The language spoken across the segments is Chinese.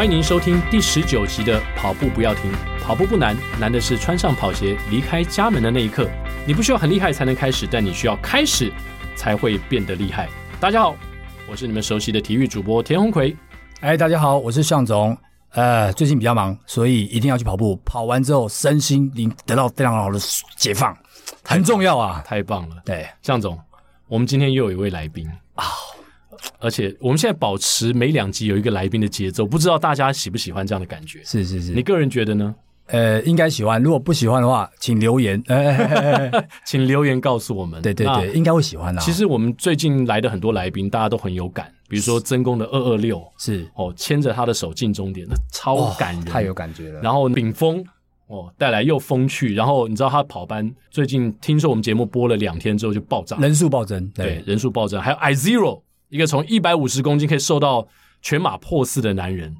欢迎您收听第十九集的《跑步不要停》。跑步不难，难的是穿上跑鞋离开家门的那一刻。你不需要很厉害才能开始，但你需要开始才会变得厉害。大家好，我是你们熟悉的体育主播田鸿奎。哎，大家好，我是向总。呃，最近比较忙，所以一定要去跑步。跑完之后，身心灵得到非常好的解放，很重要啊！太棒了。对，向总，我们今天又有一位来宾啊。而且我们现在保持每两集有一个来宾的节奏，不知道大家喜不喜欢这样的感觉？是是是，你个人觉得呢？呃，应该喜欢。如果不喜欢的话，请留言，呃，请留言告诉我们。对对对，应该会喜欢的。其实我们最近来的很多来宾，大家都很有感，比如说曾公的二二六，是哦，牵着他的手进终点，那超感人，太有感觉了。然后丙峰哦，带来又风趣，然后你知道他跑班最近听说我们节目播了两天之后就爆炸，人数暴增，对，人数暴增。还有 I Zero。一个从一百五十公斤可以瘦到全马破四的男人，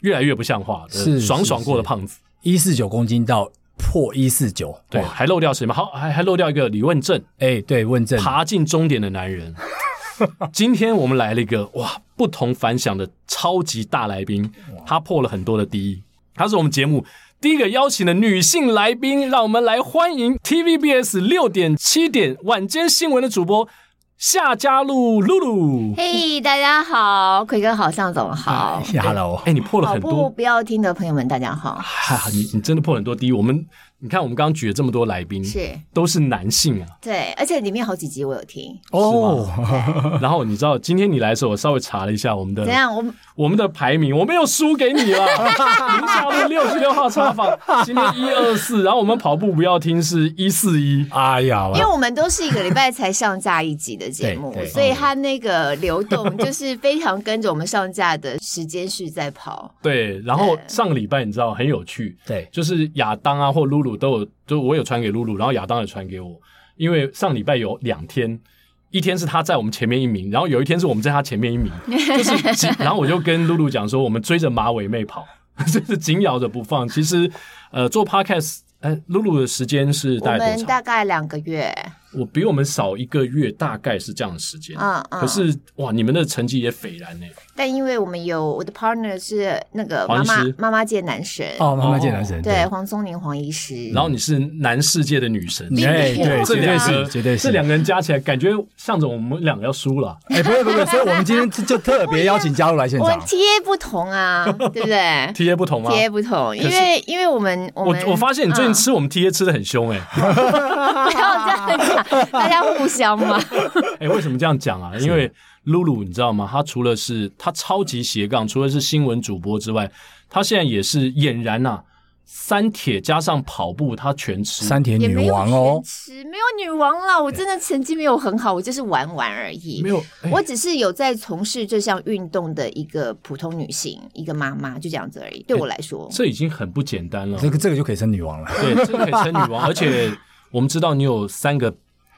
越来越不像话，是爽爽过的胖子，一四九公斤到破一四九，对，还漏掉谁吗？好，还还漏掉一个李问政，哎、欸，对，问政爬进终点的男人。今天我们来了一个哇，不同凡响的超级大来宾，他破了很多的第一，他是我们节目第一个邀请的女性来宾，让我们来欢迎 TVBS 六点七点晚间新闻的主播。夏家路露露，嘿，hey, 大家好，奎哥好，向总好，Hello，哎，你破了很多，不要听的朋友们，大家好，哈，你你真的破很多第一，我们。你看，我们刚刚举了这么多来宾，是都是男性啊。对，而且里面好几集我有听哦。然后你知道，今天你来的时候，我稍微查了一下我们的怎样，我们我们的排名，我没有输给你了。宁夏璐六十六号茶坊，今天一二四，然后我们跑步不要听是一四一。哎呀，因为我们都是一个礼拜才上架一集的节目，所以它那个流动 就是非常跟着我们上架的时间序在跑。对，然后上个礼拜你知道很有趣，对，就是亚当啊或露露。都有，就我有传给露露，然后亚当也传给我，因为上礼拜有两天，一天是他在我们前面一名，然后有一天是我们在他前面一名，就是，然后我就跟露露讲说，我们追着马尾妹跑，就是紧咬着不放。其实，呃，做 podcast，哎，露露的时间是大概？我们大概两个月。我比我们少一个月，大概是这样的时间。嗯嗯。可是哇，你们的成绩也斐然呢。但因为我们有我的 partner 是那个妈妈妈妈界男神哦，妈妈界男神对黄松宁黄医师。然后你是男世界的女神，对对，绝对是绝对是。这两个人加起来，感觉向总我们两个要输了。哎，不会不会，所以我们今天就特别邀请加入来现场。我 TA 不同啊，对不对？TA 不同吗？TA 不同，因为因为我们我我发现你最近吃我们 TA 吃的很凶哎。不要这样讲。大家互相嘛？哎、欸，为什么这样讲啊？因为露露，你知道吗？她除了是她超级斜杠，除了是新闻主播之外，她现在也是俨然呐、啊，三铁加上跑步，她全吃。三铁女王哦，吃没有女王啦，我真的成绩没有很好，我就是玩玩而已。没有，欸、我只是有在从事这项运动的一个普通女性，一个妈妈，就这样子而已。对我来说，欸、这已经很不简单了。这个这个就可以称女王了。对，这个可以称女王，而且我们知道你有三个。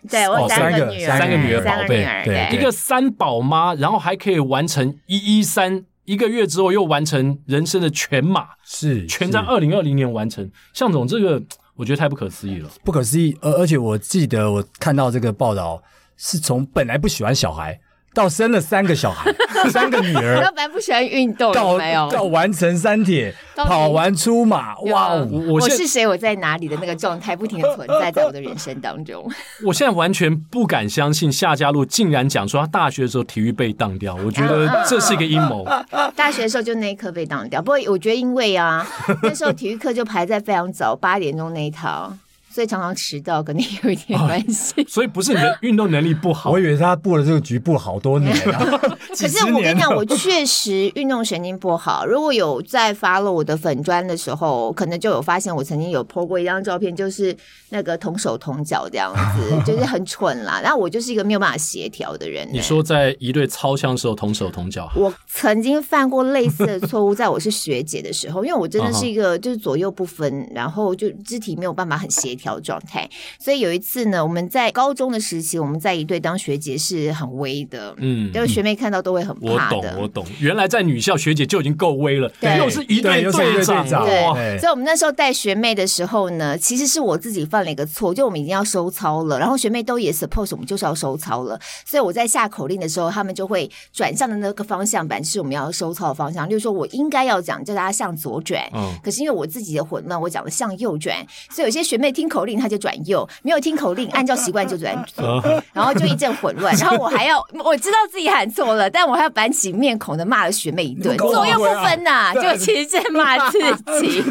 对，我三个女儿，三个女儿宝贝，对，一个三宝妈，然后还可以完成一一三，一个月之后又完成人生的全马，是全在二零二零年完成。向总，这个我觉得太不可思议了，不可思议。而而且我记得我看到这个报道，是从本来不喜欢小孩。到生了三个小孩，三个女儿。我本来不喜欢运动，到没有到完成三铁，跑完出马，哇！我我是谁？我在哪里的那个状态，不停的存在在我的人生当中。我现在完全不敢相信夏家璐竟然讲说他大学的时候体育被当掉，我觉得这是一个阴谋。大学的时候就那一科被当掉，不过我觉得因为啊，那时候体育课就排在非常早，八点钟那一套。所以常常迟到跟你有一点关系，哦，所以不是你的 运动能力不好，我以为他布了这个局布了好多年。可是我跟你讲，我确实运动神经不好。如果有在 follow 我的粉砖的时候，可能就有发现我曾经有 po 过一张照片，就是那个同手同脚这样子，就是很蠢啦。那我就是一个没有办法协调的人。你说在一队操枪的时候同手同脚，我曾经犯过类似的错误，在我是学姐的时候，因为我真的是一个就是左右不分，然后就肢体没有办法很协调。调状态。所以有一次呢，我们在高中的时期，我们在一队当学姐是很威的，嗯，就是学妹看到都会很怕的。我懂，我懂。原来在女校学姐就已经够威了，对，又是一队队长，对。所以我们那时候带学妹的时候呢，其实是我自己犯了一个错，就我们已经要收操了，然后学妹都也 suppose 我们就是要收操了，所以我在下口令的时候，他们就会转向的那个方向板是我们要收操的方向，就是说我应该要讲叫大家向左转，嗯，可是因为我自己的混乱，我讲了向右转，所以有些学妹听口令他就转右，没有听口令 按照习惯就转左，然后就一阵混乱，然后我还要我知道自己喊错了，但我还要板起面孔的骂了学妹一顿，左右不分呐、啊，就其实在骂自己。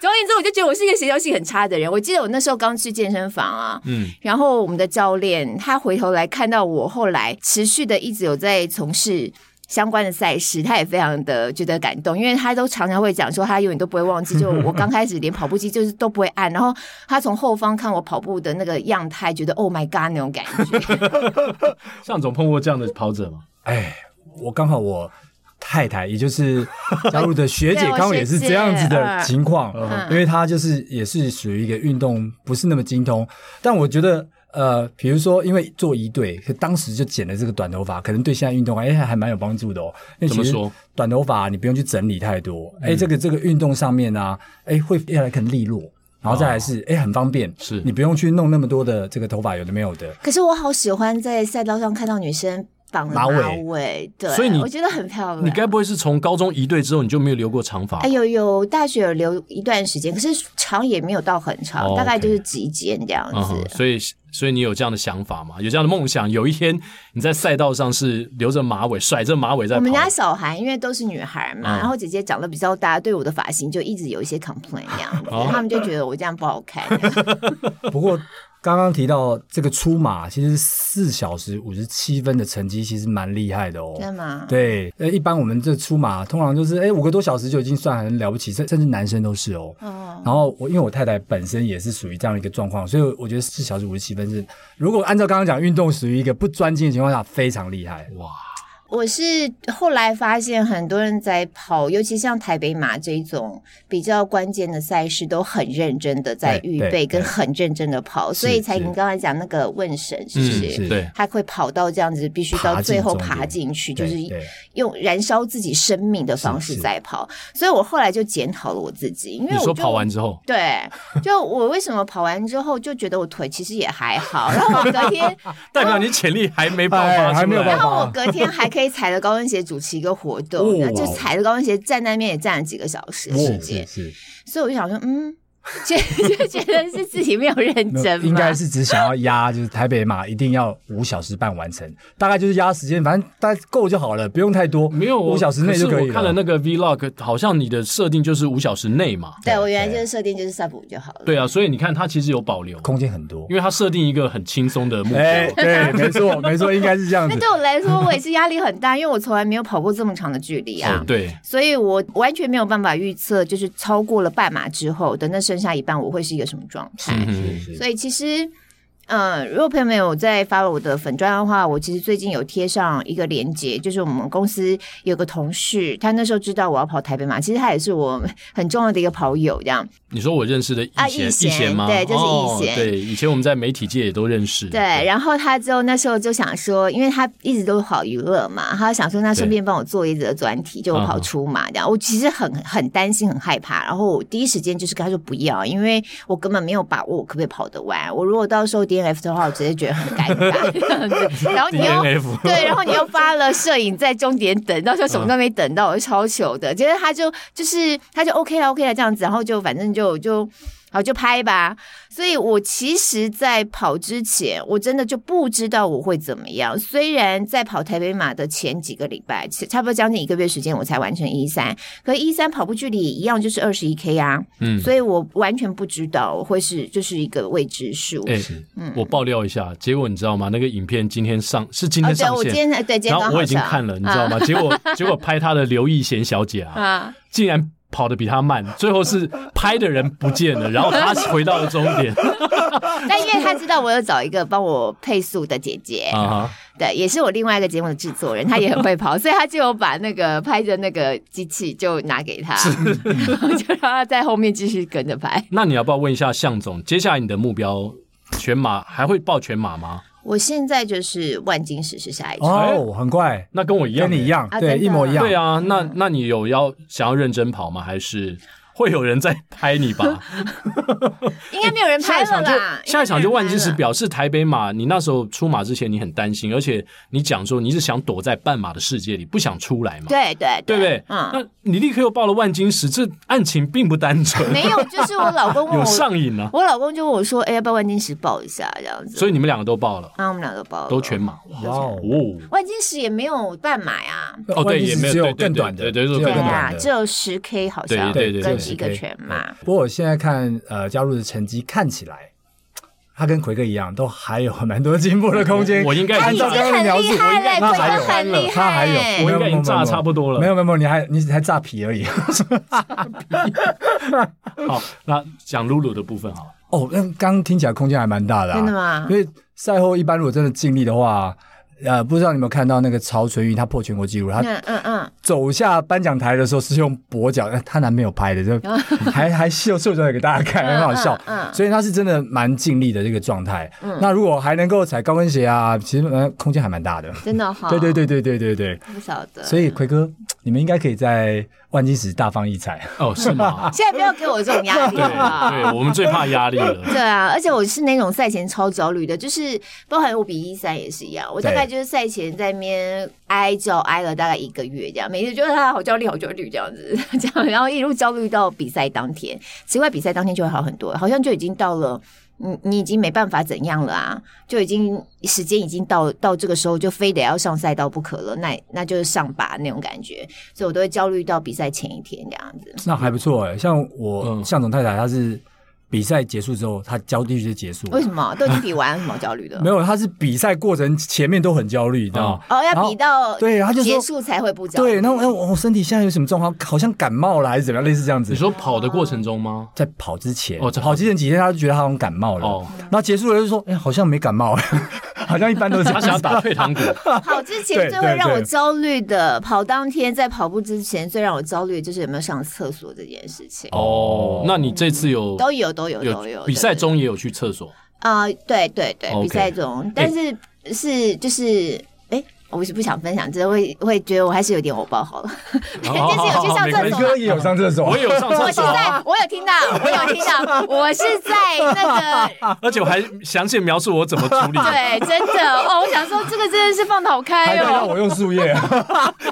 总而言之，我就觉得我是一个协调性很差的人。我记得我那时候刚去健身房啊，嗯，然后我们的教练他回头来看到我后来持续的一直有在从事相关的赛事，他也非常的觉得感动，因为他都常常会讲说他永远都不会忘记，就 我刚开始连跑步机就是都不会按，然后他从后方看我跑步的那个样态，觉得 Oh my God 那种感觉。向总碰过这样的跑者吗？哎，我刚好我。太太，也就是加入的学姐，刚好也是这样子的情况，因为她就是也是属于一个运动不是那么精通，但我觉得，呃，比如说，因为做一队，当时就剪了这个短头发，可能对现在运动哎还蛮有帮助的哦。怎么说？短头发你不用去整理太多，哎，这个这个运动上面啊，哎会越来更利落，然后再来是哎很方便，是你不用去弄那么多的这个头发，有的没有的。可是我好喜欢在赛道上看到女生。绑马尾，马尾，对，所以你我觉得很漂亮。你该不会是从高中一队之后你就没有留过长发？哎，有有，大学有留一段时间，可是长也没有到很长，哦、大概就是及肩这样子。嗯、所以，所以你有这样的想法吗？有这样的梦想？有一天你在赛道上是留着马尾，甩着马尾在跑。我们家小孩因为都是女孩嘛，嗯、然后姐姐长得比较大，对我的发型就一直有一些 complain 这样子，哦、他们就觉得我这样不好看。不过。刚刚提到这个出马，其实四小时五十七分的成绩其实蛮厉害的哦。真的吗？对，呃，一般我们这出马通常就是哎五个多小时就已经算很了不起，甚甚至男生都是哦。哦。然后我因为我太太本身也是属于这样一个状况，所以我觉得四小时五十七分是，如果按照刚刚讲运动属于一个不专精的情况下，非常厉害。哇。我是后来发现很多人在跑，尤其像台北马这种比较关键的赛事，都很认真的在预备，跟很认真的跑，所以才你刚才讲那个问神是不是？对，他会跑到这样子，必须到最后爬进去，就是用燃烧自己生命的方式在跑。所以我后来就检讨了我自己，因为我说跑完之后，对，就我为什么跑完之后就觉得我腿其实也还好，然后我隔天 代表你潜力还没爆发，还没有爆发，然后我隔天还可以。踩着高跟鞋主持一个活动，哦、就踩着高跟鞋站在那边也站了几个小时的时间，所以我就想说，嗯。就就觉得是自己没有认真，应该是只想要压，就是台北马一定要五小时半完成，大概就是压时间，反正大概够就好了，不用太多，没有五小时内就可以了。我看了那个 Vlog，好像你的设定就是五小时内嘛。对，我原来就是设定就是 sub 五就好了。对啊，所以你看它其实有保留空间很多，因为它设定一个很轻松的目标。对，没错，没错，应该是这样子。那对我来说，我也是压力很大，因为我从来没有跑过这么长的距离啊。对，所以我完全没有办法预测，就是超过了半马之后的那剩下一半，我会是。一个什么状态？所以其实。嗯，如果朋友们有在 follow 我的粉砖的话，我其实最近有贴上一个链接，就是我们公司有个同事，他那时候知道我要跑台北马，其实他也是我很重要的一个跑友，这样。你说我认识的易贤，易贤吗？对，就是易贤。对，以前我们在媒体界也都认识。对，然后他之后那时候就想说，因为他一直都跑娱乐嘛，他想说那顺便帮我做一则专题，就我跑出马这样。我其实很很担心，很害怕，然后我第一时间就是跟他说不要，因为我根本没有把握我可不可以跑得完。我如果到时候 DNF 的话，我直接觉得很尴尬。然后你又对，然后你又发了摄影在终点等，到时候什么都没等到，我就超糗的。觉得他就就是他就 OK 了 OK 了这样子，然后就反正就就。好，就拍吧。所以我其实，在跑之前，我真的就不知道我会怎么样。虽然在跑台北马的前几个礼拜，差不多将近一个月时间，我才完成一三。可一三跑步距离一样，就是二十一 K 啊。嗯，所以我完全不知道会是就是一个未知数。哎，嗯，我爆料一下，结果你知道吗？那个影片今天上是今天上线，我今天对，然后我已经看了，你知道吗？结果结果拍他的刘易贤小姐啊，竟然。跑得比他慢，最后是拍的人不见了，然后他 回到了终点。但因为他知道我有找一个帮我配速的姐姐，uh huh. 对，也是我另外一个节目的制作人，他也很会跑，所以他就有把那个拍的那个机器就拿给他，是 就让他在后面继续跟着拍。那你要不要问一下向总，接下来你的目标全马还会报全马吗？我现在就是万金石是下一场哦，很快，那跟我一样，跟你一样，啊、对，一模一样。对啊，那那你有要想要认真跑吗？还是？会有人在拍你吧？应该没有人拍了啦。下一场就万金石，表示台北马。你那时候出马之前，你很担心，而且你讲说你是想躲在半马的世界里，不想出来嘛？对对对不对？嗯，那你立刻又报了万金石，这案情并不单纯。没有，就是我老公有上瘾了。我老公就问我说：“哎，要不要万金石报一下？”这样子。所以你们两个都报了。啊，我们两个都报了，都全马。哇哦！万金石也没有半马呀。哦，对，也没有，只有更短的，对对对，更短的，只有十 K 好像，对对对，一个全马。不过我现在看呃加入的成绩看起来，他跟奎哥一样，都还有蛮多进步的空间。我应该按照刚刚的描述，我应该他还有，他还有，我应该已经炸差不多了。没有没有没有，你还你还炸皮而已。好，那讲露露的部分好。哦，那刚刚听起来空间还蛮大的，真的吗？因为赛后一般如果真的尽力的话。呃，不知道你有没有看到那个曹纯玉，她破全国纪录，她嗯嗯走下颁奖台的时候是用跛脚，他男朋友拍的，就 还还秀秀出来给大家看，很好笑。嗯，所以她是真的蛮尽力的这个状态。嗯，那如果还能够踩高跟鞋啊，其实呃空间还蛮大的。真的 好。对对对对对对对。不晓得。所以奎哥，你们应该可以在万金石大放异彩哦？是吗？现在不要给我这种压力了。对，我们最怕压力了。对啊，而且我是那种赛前超焦虑的，就是包含五比一三也是一样，我大概就是赛前在那边哀叫哀了大概一个月这样，每次觉得他好焦虑好焦虑这样子，这样然后一路焦虑到比赛当天，奇怪比赛当天就会好很多，好像就已经到了。你你已经没办法怎样了啊？就已经时间已经到到这个时候，就非得要上赛道不可了。那那就是上吧那种感觉，所以我都会焦虑到比赛前一天这样子。那还不错哎，像我向总太太，她是。比赛结束之后，他焦虑就结束了。为什么？都已经比完，什么焦虑的？没有，他是比赛过程前面都很焦虑，你知道吗？哦，要比到对，他就结束才会不焦虑。对，那我我身体现在有什么状况？好像感冒了还是怎么样？类似这样子。你说跑的过程中吗？在跑之前哦，跑之前几天他就觉得他好像感冒了。哦，然后结束了就说，哎，好像没感冒，好像一般都是。他想要打退堂鼓。跑之前最会让我焦虑的，跑当天在跑步之前最让我焦虑的就是有没有上厕所这件事情。哦，那你这次有都有都有都有。比赛中也有去厕所啊、呃，对对对比赛中，但是是就是。我是不想分享，只是会会觉得我还是有点偶包好了。但是有去上厕所，哥也有上厕所，我也有上厕所。我是在，我有听到，我有听到，我是在那个，而且我还详细描述我怎么处理。对，真的哦，我想说这个真的是放得好开哦。让我用树叶，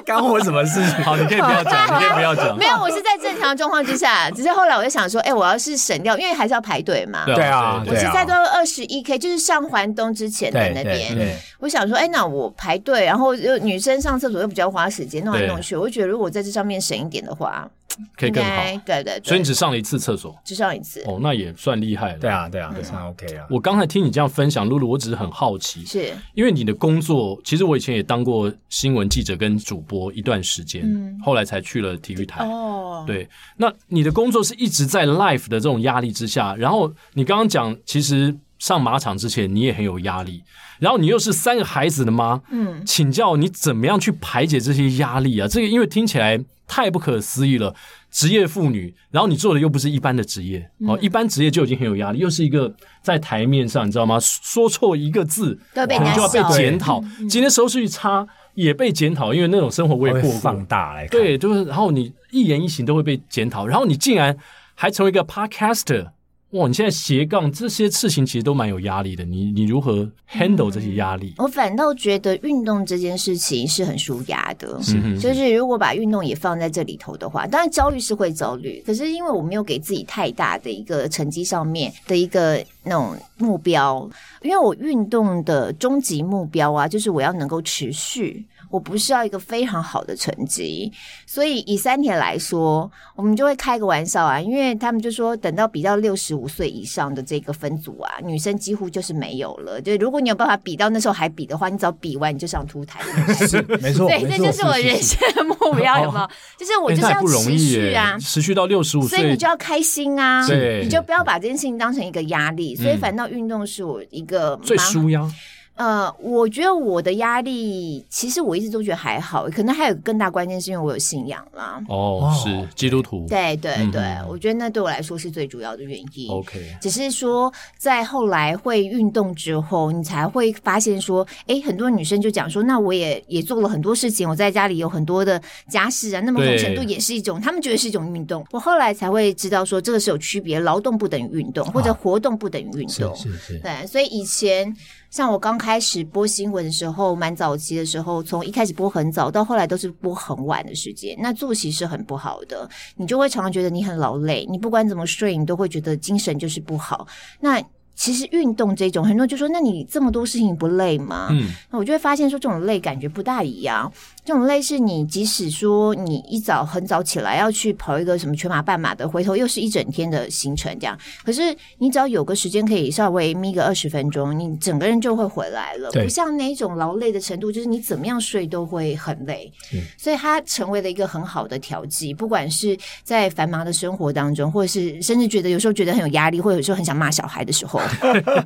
干我什么事情？好，你可以不要讲，你可以不要讲。没有，我是在正常状况之下，只是后来我就想说，哎，我要是省掉，因为还是要排队嘛。对啊，我是在都二十一 K，就是上环东之前的那边。我想说，哎，那我排队。然后又女生上厕所又比较花时间，弄来弄去，我就觉得如果在这上面省一点的话，可以更好。对对对，所以你只上了一次厕所，只上一次哦，那也算厉害了。对啊对啊，算 OK 啊。我刚才听你这样分享，露露，我只是很好奇，是因为你的工作，其实我以前也当过新闻记者跟主播一段时间，嗯、后来才去了体育台。哦，对，那你的工作是一直在 life 的这种压力之下，然后你刚刚讲，其实。上马场之前，你也很有压力，然后你又是三个孩子的妈，嗯，请教你怎么样去排解这些压力啊？这个因为听起来太不可思议了，职业妇女，然后你做的又不是一般的职业，哦，一般职业就已经很有压力，又是一个在台面上，你知道吗？说错一个字，可能就要被检讨，今天收视率差也被检讨，因为那种生活我也过过，放大来看，对，就是，然后你一言一行都会被检讨，然后你竟然还成为一个 podcaster。哇，你现在斜杠这些事情其实都蛮有压力的，你你如何 handle 这些压力？嗯，我反倒觉得运动这件事情是很舒压的，嗯，就是如果把运动也放在这里头的话，当然焦虑是会焦虑，可是因为我没有给自己太大的一个成绩上面的一个那种目标，因为我运动的终极目标啊，就是我要能够持续。我不是要一个非常好的成绩。所以以三田来说，我们就会开个玩笑啊，因为他们就说，等到比到六十五岁以上的这个分组啊，女生几乎就是没有了。就如果你有办法比到那时候还比的话，你只要比完你就上凸台。是，没错，对，这就是我人生的目标，有没有？就是我就是要持续啊，持续到六十五岁，所以你就要开心啊，对，你就不要把这件事情当成一个压力。所以反倒运动是我一个最舒压。呃，我觉得我的压力，其实我一直都觉得还好，可能还有更大关键是因为我有信仰啦。哦，是基督徒。对对对，对嗯、我觉得那对我来说是最主要的原因。OK，只是说在后来会运动之后，你才会发现说，哎，很多女生就讲说，那我也也做了很多事情，我在家里有很多的家事啊，那么某种程度也是一种，对他们觉得是一种运动。我后来才会知道说，这个是有区别，劳动不等于运动，或者活动不等于运动。是是是。对，所以以前。像我刚开始播新闻的时候，蛮早期的时候，从一开始播很早，到后来都是播很晚的时间，那作息是很不好的，你就会常常觉得你很劳累，你不管怎么睡，你都会觉得精神就是不好。那其实运动这种，很多人就说，那你这么多事情不累吗？嗯，那我就会发现说，这种累感觉不大一样。这种累是你即使说你一早很早起来要去跑一个什么全马半马的，回头又是一整天的行程这样。可是你只要有个时间可以稍微眯个二十分钟，你整个人就会回来了。不像那种劳累的程度，就是你怎么样睡都会很累。嗯，所以它成为了一个很好的调剂，不管是在繁忙的生活当中，或者是甚至觉得有时候觉得很有压力，或者有时候很想骂小孩的时候，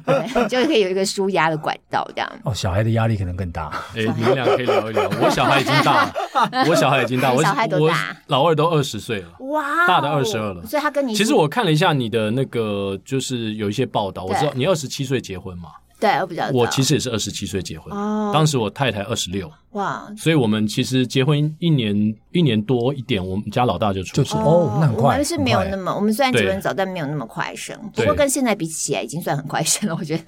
对，就可以有一个舒压的管道这样。哦，小孩的压力可能更大。哎，你们俩可以聊一聊。我小孩。已经大了，我小孩已经大，我小孩多大？老二都二十岁了，哇，大的二十二了。所以他跟你，其实我看了一下你的那个，就是有一些报道，我知道你二十七岁结婚嘛。对，我比较。我其实也是二十七岁结婚，哦，当时我太太二十六，哇，所以我们其实结婚一年一年多一点，我们家老大就出生哦，那很快。我们是没有那么，我们虽然结婚早，但没有那么快生。不过跟现在比起来，已经算很快生了，我觉得。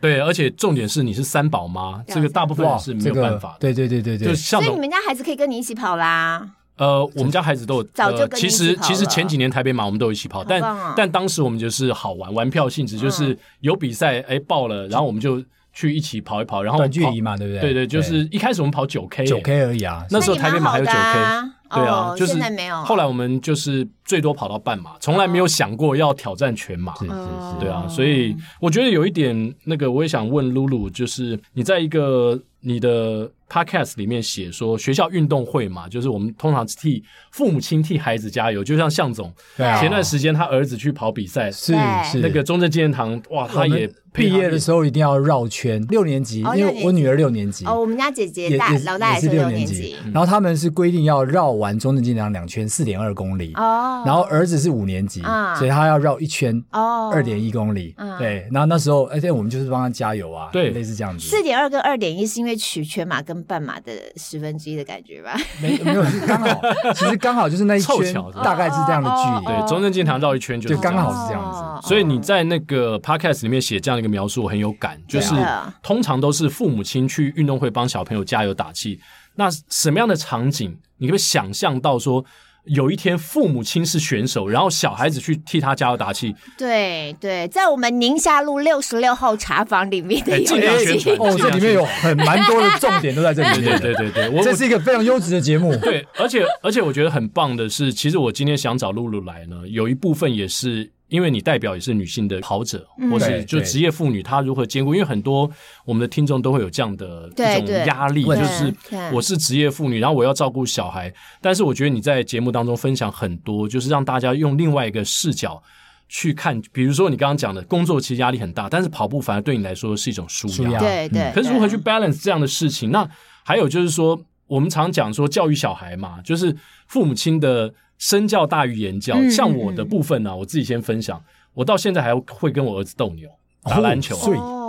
对，而且重点是你是三宝妈，这个大部分人是没有办法的。对对对对对，所以你们家孩子可以跟你一起跑啦。呃，我们家孩子都有早就跟其实其实前几年台北马我们都有一起跑，但但当时我们就是好玩，玩票性质，就是有比赛哎报了，然后我们就。去一起跑一跑，然后短距离嘛，对不对？对对，就是一开始我们跑九 K，九 K 而已啊。那时候台北马还有九 K，对啊，就是现在没有。后来我们就是最多跑到半马，从来没有想过要挑战全马。是是是，对啊。所以我觉得有一点那个，我也想问露露，就是你在一个你的 Podcast 里面写说学校运动会嘛，就是我们通常替父母亲替孩子加油，就像向总前段时间他儿子去跑比赛，是是那个中正纪念堂，哇，他也。毕业的时候一定要绕圈，六年级，因为我女儿六年级。哦，我们家姐姐大，老大也是六年级。然后他们是规定要绕完中正纪念堂两圈，四点二公里。哦。然后儿子是五年级，所以他要绕一圈，哦，二点一公里。对。然后那时候，而且我们就是帮他加油啊，对，类似这样子。四点二跟二点一是因为取全马跟半马的十分之一的感觉吧？没没有，刚好，其实刚好就是那一圈，大概是这样的距离。对，中正纪念堂绕一圈就刚好是这样子。所以你在那个 podcast 里面写这样一个描述，我很有感，就是通常都是父母亲去运动会帮小朋友加油打气。那什么样的场景，你可以想象到说，有一天父母亲是选手，然后小孩子去替他加油打气？对对，在我们宁夏路六十六号茶坊里面的尽量宣传哦，这里面有很蛮多的重点都在这里面。对对对对，这是一个非常优质的节目。对，而且而且我觉得很棒的是，其实我今天想找露露来呢，有一部分也是。因为你代表也是女性的跑者，或是就职业妇女，她如何兼顾？因为很多我们的听众都会有这样的一种压力，就是我是职业妇女，然后我要照顾小孩。但是我觉得你在节目当中分享很多，就是让大家用另外一个视角去看。比如说你刚刚讲的工作其实压力很大，但是跑步反而对你来说是一种舒压。对对。可是如何去 balance 这样的事情？那还有就是说，我们常讲说教育小孩嘛，就是父母亲的。身教大于言教，像我的部分呢、啊，我自己先分享。我到现在还会跟我儿子斗牛、打篮球，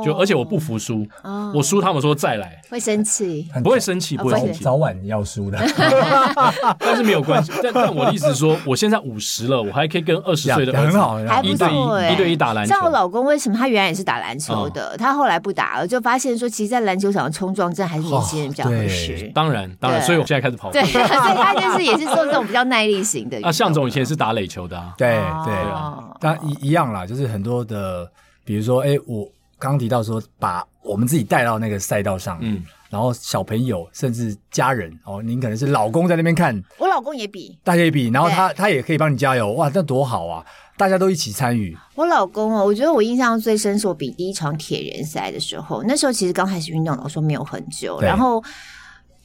就而且我不服输，我输他们说再来，会生气，不会生气，不会生气，早晚要输的，但是没有关系。但但我的意思是说，我现在五十了，我还可以跟二十岁的很好，一对一，一对一打篮球。像我老公，为什么他原来也是打篮球的，他后来不打了，就发现说，其实，在篮球场冲撞战还是年轻人比较合适。当然，当然，所以我现在开始跑步。对，所以他就是也是做这种比较耐力型的。啊，向总以前是打垒球的，对对。啊，但一一样啦，就是很多的，比如说，哎，我。刚刚提到说，把我们自己带到那个赛道上，嗯，然后小朋友甚至家人哦，您可能是老公在那边看，我老公也比，大家也比，然后他他也可以帮你加油，哇，那多好啊！大家都一起参与。我老公哦，我觉得我印象最深是我比第一场铁人赛的时候，那时候其实刚开始运动，老说没有很久，然后。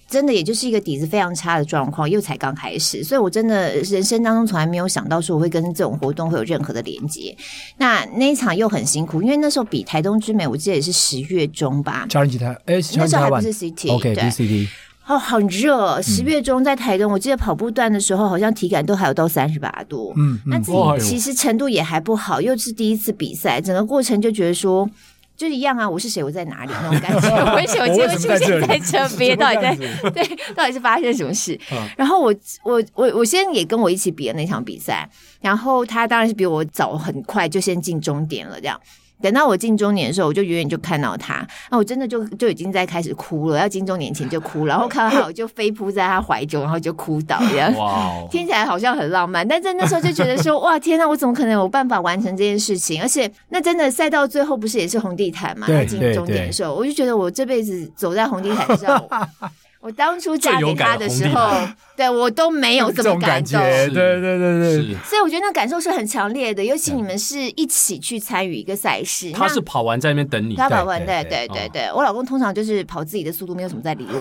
真的也就是一个底子非常差的状况，又才刚开始，所以我真的人生当中从来没有想到说我会跟这种活动会有任何的连接。那那一场又很辛苦，因为那时候比台东之美，我记得也是十月中吧。超人吉他，哎，那时候还不是 CT，OK，对，CT。哦，很热，十月中在台东，嗯、我记得跑步段的时候，好像体感都还有到三十八度。嗯，嗯那自己其实程度也还不好，又是第一次比赛，整个过程就觉得说。就是一样啊！我是谁？我在哪里？那种感觉。为什么今天会出现在这边？到底在对？到底是发生什么事？嗯、然后我我我我先也跟我一起比了那场比赛，然后他当然是比我早很快就先进终点了，这样。等到我进中年的时候，我就远远就看到他，那我真的就就已经在开始哭了，要进中年前就哭，然后看到他我就飞扑在他怀中，然后就哭倒这样。哇，Wow. 听起来好像很浪漫，但在那时候就觉得说，哇，天哪，我怎么可能有办法完成这件事情？而且那真的赛到最后不是也是红地毯嘛？要进终点的时候，我就觉得我这辈子走在红地毯上。我当初嫁给他的时候，对我都没有这么感动。对对对对，所以我觉得那感受是很强烈的。尤其你们是一起去参与一个赛事，他是跑完在那边等你，他跑完，对对对对。我老公通常就是跑自己的速度，没有什么在理我。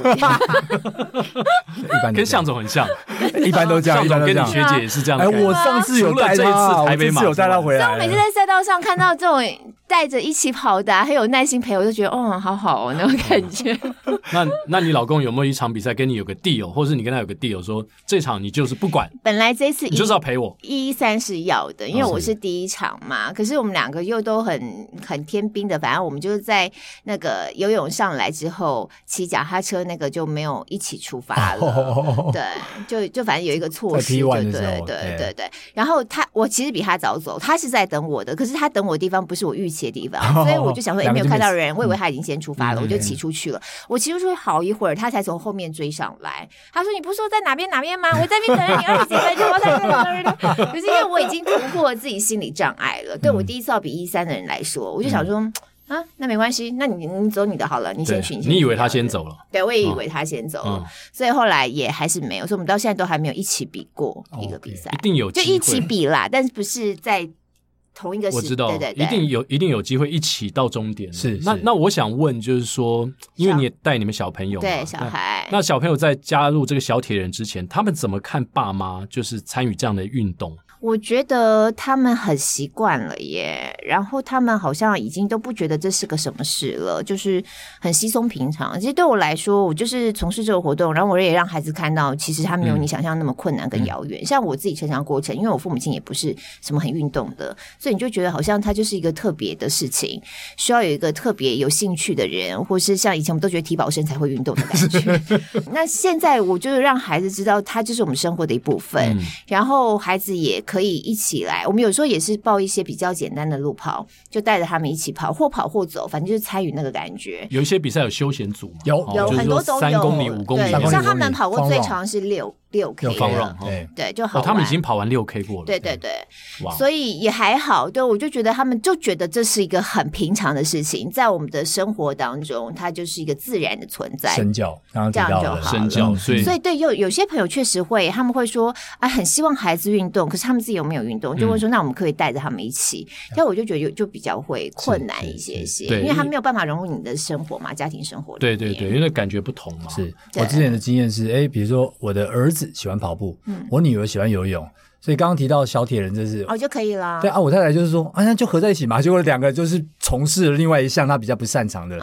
一 般跟向总很像，一般都这样。向总跟你学姐也是这样。哎，我上次有带这一次台北马有带他回来。我每次在赛道上看到这种带着一起跑的，很有耐心陪我，就觉得哦，好好哦，那种感觉。那那你老公有没有一场比赛跟你有个 deal，或者是你跟他有个 deal，说这场你就是不管。本来这次你就是要陪我。一三是要的，因为我是第一场嘛。可是我们两个又都很很天兵的，反正我们就是在那个游泳上来之后，骑脚踏车那个就没有一起出发了。对，就就反正有一个措施，对对对对对。然后他我其实比他早走，他是在等我的，可是他等我的地方不是我预期的地方，所以我就想说，也 没有看到人，我以为他已经先出发了，我就骑出去了。我骑出去好一会儿，他才从后面追上来，他说：“你不是说在哪边哪边吗？我在那边等着你二十几分钟，我在那边。可是因为我已经突破了自己心理障碍了，对我第一次要比一三的人来说，我就想说啊，那没关系，那你你走你的好了，你先去。你以为他先走了？对，我也以为他先走了，所以后来也还是没有，所以我们到现在都还没有一起比过一个比赛，一定有就一起比啦，但是不是在。”同一个，我知道，一定有，一定有机会一起到终点。是，那那我想问，就是说，因为你也带你们小朋友，对小孩，那小朋友在加入这个小铁人之前，他们怎么看爸妈就是参与这样的运动？我觉得他们很习惯了耶，然后他们好像已经都不觉得这是个什么事了，就是很稀松平常。其实对我来说，我就是从事这个活动，然后我也让孩子看到，其实他没有你想象那么困难跟遥远。嗯、像我自己成长过程，因为我父母亲也不是什么很运动的，所以你就觉得好像他就是一个特别的事情，需要有一个特别有兴趣的人，或是像以前我们都觉得体保生才会运动的感觉。那现在我就是让孩子知道，他就是我们生活的一部分，嗯、然后孩子也。可以一起来，我们有时候也是报一些比较简单的路跑，就带着他们一起跑，或跑或走，反正就是参与那个感觉。有一些比赛有休闲组，有有很多都有，三公里、五公里，像他们跑过最长是六。六 K 了，对对，就好。他们已经跑完六 K 过了，对对对，所以也还好。对，我就觉得他们就觉得这是一个很平常的事情，在我们的生活当中，它就是一个自然的存在。身教，这样就好了。身教，所以所以对，有有些朋友确实会，他们会说啊，很希望孩子运动，可是他们自己有没有运动？就会说，那我们可以带着他们一起。但我就觉得有就比较会困难一些些，因为他没有办法融入你的生活嘛，家庭生活。对对对，因为感觉不同嘛。是我之前的经验是，哎，比如说我的儿子喜欢跑步。嗯，我女儿喜欢游泳，所以刚刚提到小铁人，这是哦就可以了。对啊，我太太就是说，啊，那就合在一起嘛。结果两个就是从事了另外一项他比较不擅长的，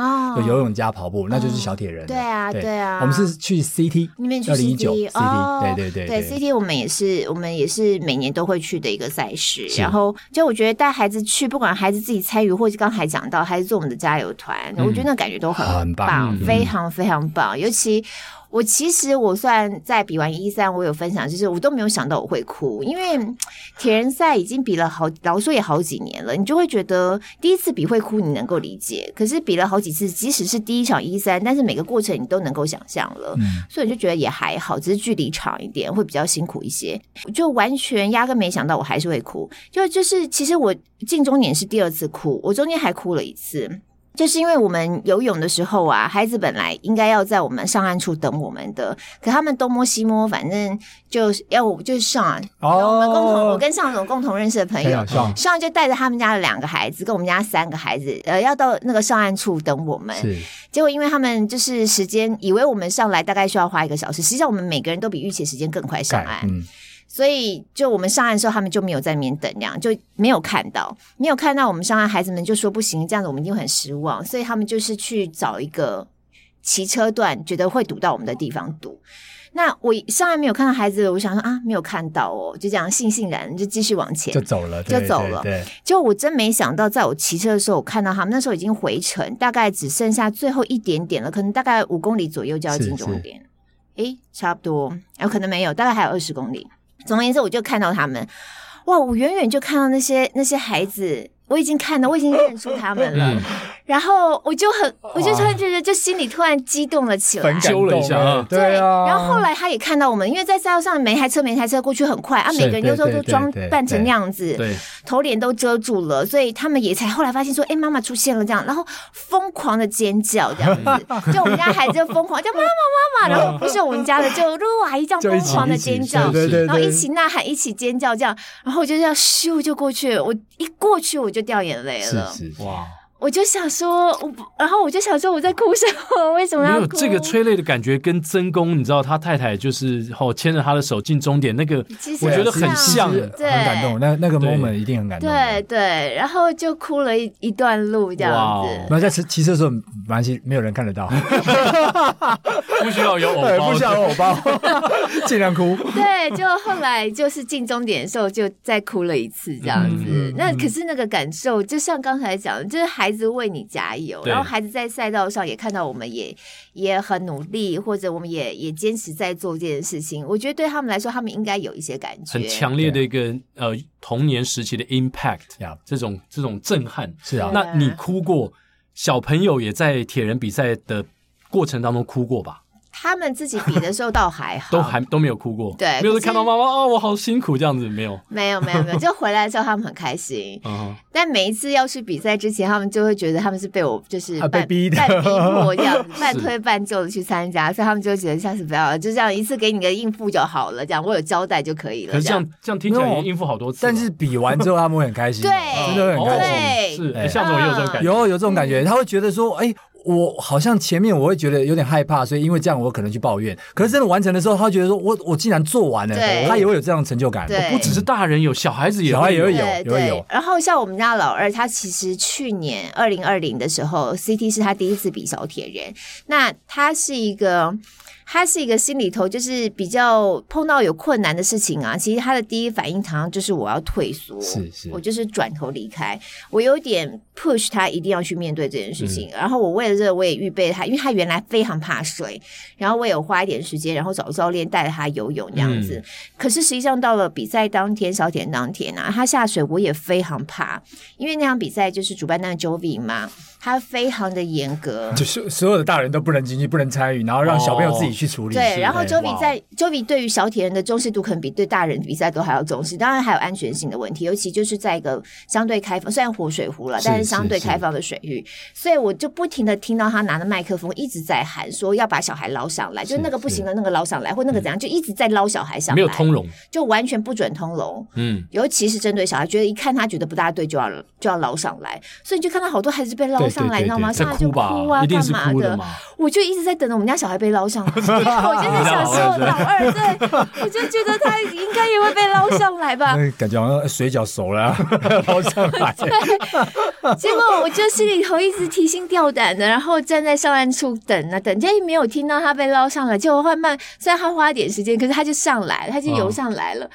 游泳加跑步，那就是小铁人。对啊，对啊。我们是去 CT，你们去 CT，对对对对 CT，我们也是，我们也是每年都会去的一个赛事。然后就我觉得带孩子去，不管孩子自己参与，或是刚才讲到孩子做我们的加油团，我觉得那感觉都很棒，非常非常棒，尤其。我其实我算在比完一三，我有分享，就是我都没有想到我会哭，因为铁人赛已经比了好，老实说也好几年了，你就会觉得第一次比会哭，你能够理解。可是比了好几次，即使是第一场一三，但是每个过程你都能够想象了，嗯、所以你就觉得也还好，只是距离长一点，会比较辛苦一些。就完全压根没想到我还是会哭，就就是其实我进中年是第二次哭，我中间还哭了一次。就是因为我们游泳的时候啊，孩子本来应该要在我们上岸处等我们的，可他们东摸西摸，反正就要我就是上哦，我们共同我跟上总共同认识的朋友，尚就带着他们家的两个孩子跟我们家三个孩子，呃，要到那个上岸处等我们。是，结果因为他们就是时间，以为我们上来大概需要花一个小时，实际上我们每个人都比预期时间更快上岸。嗯所以，就我们上岸的时候，他们就没有在那边等，这样就没有看到，没有看到我们上岸。孩子们就说不行，这样子我们一定很失望。所以他们就是去找一个骑车段，觉得会堵到我们的地方堵。那我上岸没有看到孩子，我想说啊，没有看到哦，就这样悻悻然就继续往前，就走了，就走了。对，就我真没想到，在我骑车的时候，我看到他们那时候已经回程，大概只剩下最后一点点了，可能大概五公里左右就要进终点。诶，差不多，有可能没有，大概还有二十公里。总而言之，我就看到他们，哇！我远远就看到那些那些孩子，我已经看到，我已经认出他们了。嗯。然后我就很，我就突然觉得，就心里突然激动了起来，揪了一下。啊。对啊。然后后来他也看到我们，因为在赛道上每台车每台车过去很快啊，每个人有时候都装扮成那样子，对，头脸都遮住了，所以他们也才后来发现说，哎，妈妈出现了这样，然后疯狂的尖叫这样子，就我们家孩子就疯狂叫妈妈妈妈，然后不是我们家的就露露阿姨这样疯狂的尖叫，然后一起呐喊，一起尖叫这样，然后我就这样咻就过去，我一过去我就掉眼泪了，是是哇。我就想说，我然后我就想说，我在哭什么？为什么要哭？没有这个催泪的感觉，跟曾公，你知道他太太就是后牵着他的手进终点那个，我觉得很像，对，很感动。那那个 moment 一定很感动。对对，然后就哭了一一段路这样子。那在骑骑车的时候，没关系，没有人看得到，不需要有偶包，不需要有偶包，尽量哭。对，就后来就是进终点的时候，就再哭了一次这样子。那可是那个感受，就像刚才讲的，就是还。孩子为你加油，然后孩子在赛道上也看到我们也也很努力，或者我们也也坚持在做这件事情。我觉得对他们来说，他们应该有一些感觉，很强烈的一个呃童年时期的 impact 呀，这种这种震撼是啊。那你哭过，小朋友也在铁人比赛的过程当中哭过吧？他们自己比的时候倒还好，都还都没有哭过，对，没有看到妈妈哦，我好辛苦这样子，没有，没有，没有，没有，就回来之后他们很开心。嗯，但每一次要去比赛之前，他们就会觉得他们是被我就是半逼的，半逼迫这样，半推半就的去参加，所以他们就觉得下次不要了，就这样一次给你个应付就好了，这样我有交代就可以了。可是这样。这样听起来应付好多次，但是比完之后他们会很开心，对，真的会很开心。是，像我也有这种感觉，有有这种感觉，他会觉得说，哎。我好像前面我会觉得有点害怕，所以因为这样我可能去抱怨。可是真的完成的时候，他觉得说我我竟然做完了，他也会有这样的成就感。不只是大人有，小孩子也会有，也会有，也会有。然后像我们家老二，他其实去年二零二零的时候，CT 是他第一次比小铁人，那他是一个。他是一个心里头就是比较碰到有困难的事情啊，其实他的第一反应常常就是我要退缩，是是，我就是转头离开。我有点 push 他一定要去面对这件事情，嗯、然后我为了这个我也预备他，因为他原来非常怕水，然后我有花一点时间，然后找教练带着他游泳这样子。嗯、可是实际上到了比赛当天，小田当天啊，他下水我也非常怕，因为那场比赛就是主办单位 Jovi 嘛。他非常的严格，就是所有的大人都不能进去，不能参与，然后让小朋友自己去处理。对，然后 Jovi 在 Jovi 对于小铁人的重视度可能比对大人比赛都还要重视。当然还有安全性的问题，尤其就是在一个相对开放，虽然活水湖了，但是相对开放的水域，所以我就不停的听到他拿着麦克风一直在喊说要把小孩捞上来，就那个不行的那个捞上来，或那个怎样，就一直在捞小孩上来，没有通融，就完全不准通融。嗯，尤其是针对小孩，觉得一看他觉得不大对，就要就要捞上来，所以你就看到好多孩子被捞上来，你知道吗？上来就哭啊，干嘛的？我就一直在等着我们家小孩被捞上来。我就在想说，老二对，我就觉得他应该也会被捞上来吧。感觉好像水饺熟了，捞上来。对，结果我就心里头一直提心吊胆的，然后站在上岸处等啊等，结果没有听到他被捞上来。结果慢慢，虽然他花一点时间，可是他就上来了，他就游上来了。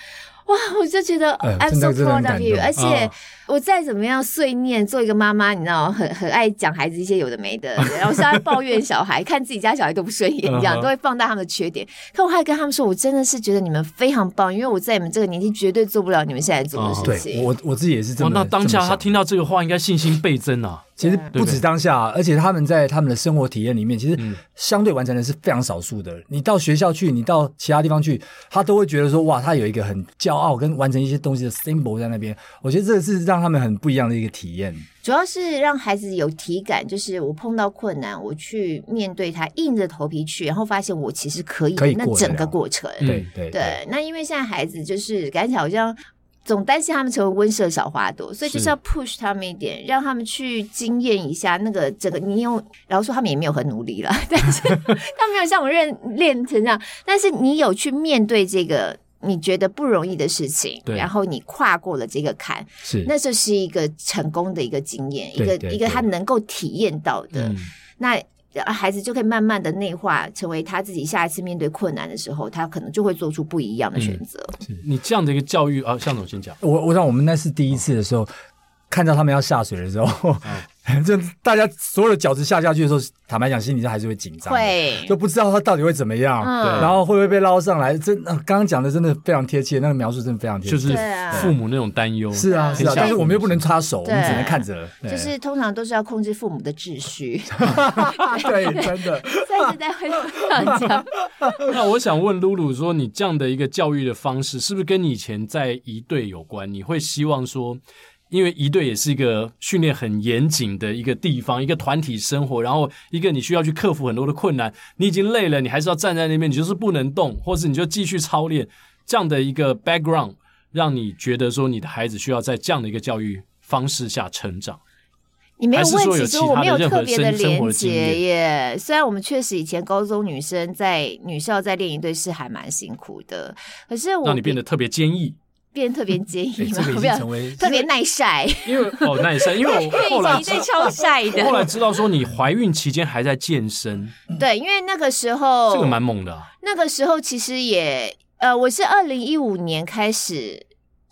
哇，我就觉得 I'm so proud of you，而且。我再怎么样碎念，做一个妈妈，你知道，很很爱讲孩子一些有的没的，然后现在抱怨小孩，看自己家小孩都不顺眼，这样都会放大他们的缺点。可我还跟他们说，我真的是觉得你们非常棒，因为我在你们这个年纪绝对做不了你们现在做的事情。对，我我自己也是这么。那当下他听到这个话，应该信心倍增啊。其实不止当下，而且他们在他们的生活体验里面，其实相对完成的是非常少数的。你到学校去，你到其他地方去，他都会觉得说，哇，他有一个很骄傲跟完成一些东西的 symbol 在那边。我觉得这个是让。让他们很不一样的一个体验。主要是让孩子有体感，就是我碰到困难，我去面对它，硬着头皮去，然后发现我其实可以。可以那整个过程，对对对，对。那因为现在孩子就是感觉好像总担心他们成为温室小花朵，所以就是要 push 他们一点，让他们去经验一下那个整个。你有，然后说他们也没有很努力了，但是 他没有像我认练成这样。但是你有去面对这个。你觉得不容易的事情，然后你跨过了这个坎，是，那就是一个成功的一个经验，一个一个他能够体验到的，嗯、那孩子就可以慢慢的内化，成为他自己下一次面对困难的时候，他可能就会做出不一样的选择。嗯、你这样的一个教育啊，向总先讲，我我想我们那是第一次的时候。哦看到他们要下水的时候，就大家所有的饺子下下去的时候，坦白讲，心里上还是会紧张，会就不知道他到底会怎么样，嗯、然后会不会被捞上来。真刚刚讲的真的非常贴切，那个描述真的非常贴切，就是父母那种担忧。是啊，是啊，但是我们又不能插手，我们只能看着。就是通常都是要控制父母的秩序。对，真的。再次再会讲。那我想问露露说，你这样的一个教育的方式，是不是跟你以前在一队有关？你会希望说？因为一队也是一个训练很严谨的一个地方，一个团体生活，然后一个你需要去克服很多的困难。你已经累了，你还是要站在那边，你就是不能动，或是你就继续操练。这样的一个 background，让你觉得说你的孩子需要在这样的一个教育方式下成长。你没有问，其实我没有特别的连结耶。虽然我们确实以前高中女生在女校在练一队是还蛮辛苦的，可是我让你变得特别坚毅。变特别坚硬嘛，不要特别耐晒。因为哦耐晒，因为我 后来超晒的。后来知道说你怀孕期间还在健身，对，因为那个时候这个蛮猛的。那个时候其实也呃，我是二零一五年开始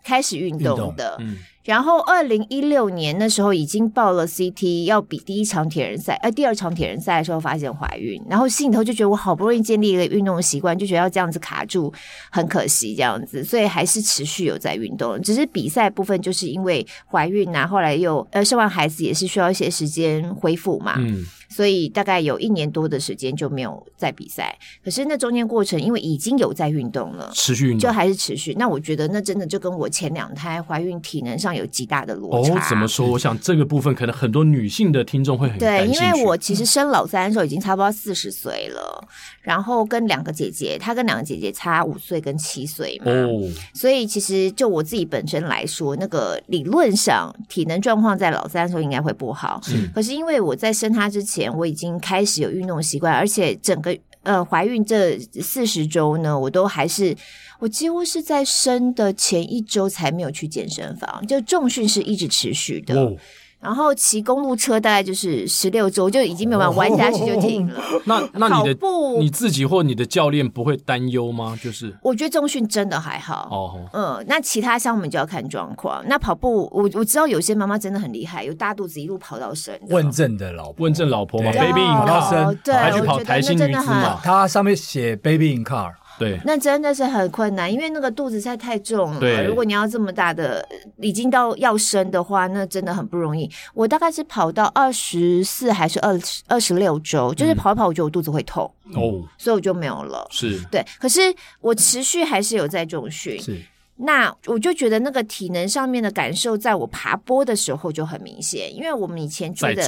开始运动的，嗯。然后，二零一六年那时候已经报了 CT，要比第一场铁人赛，呃，第二场铁人赛的时候发现怀孕，然后心里头就觉得我好不容易建立一个运动习惯，就觉得要这样子卡住，很可惜这样子，所以还是持续有在运动，只是比赛部分就是因为怀孕呐、啊，后来又呃生完孩子也是需要一些时间恢复嘛。嗯。所以大概有一年多的时间就没有在比赛，可是那中间过程因为已经有在运动了，持续运动就还是持续。那我觉得那真的就跟我前两胎怀孕体能上有极大的落差。哦，怎么说？我想这个部分可能很多女性的听众会很对，因为我其实生老三的时候已经差不多四十岁了，嗯、然后跟两个姐姐，她跟两个姐姐差五岁跟七岁嘛，哦，所以其实就我自己本身来说，那个理论上体能状况在老三的时候应该会不好，嗯，可是因为我在生她之前。我已经开始有运动习惯，而且整个呃怀孕这四十周呢，我都还是我几乎是在生的前一周才没有去健身房，就重训是一直持续的。然后骑公路车大概就是十六周就已经没有办法弯下去就停了。那那你的你自己或你的教练不会担忧吗？就是我觉得中训真的还好。哦，嗯，那其他项目就要看状况。那跑步，我我知道有些妈妈真的很厉害，有大肚子一路跑到生。问政的老婆，问政老婆嘛，Baby in car，对，还去跑台新女子嘛，它上面写 Baby in car。对，那真的是很困难，因为那个肚子实在太重了。对，如果你要这么大的，已经到要生的话，那真的很不容易。我大概是跑到二十四还是二十二十六周，就是跑一跑，我觉得我肚子会痛哦，所以我就没有了。是对，可是我持续还是有在重训。是。那我就觉得那个体能上面的感受，在我爬坡的时候就很明显，因为我们以前住的，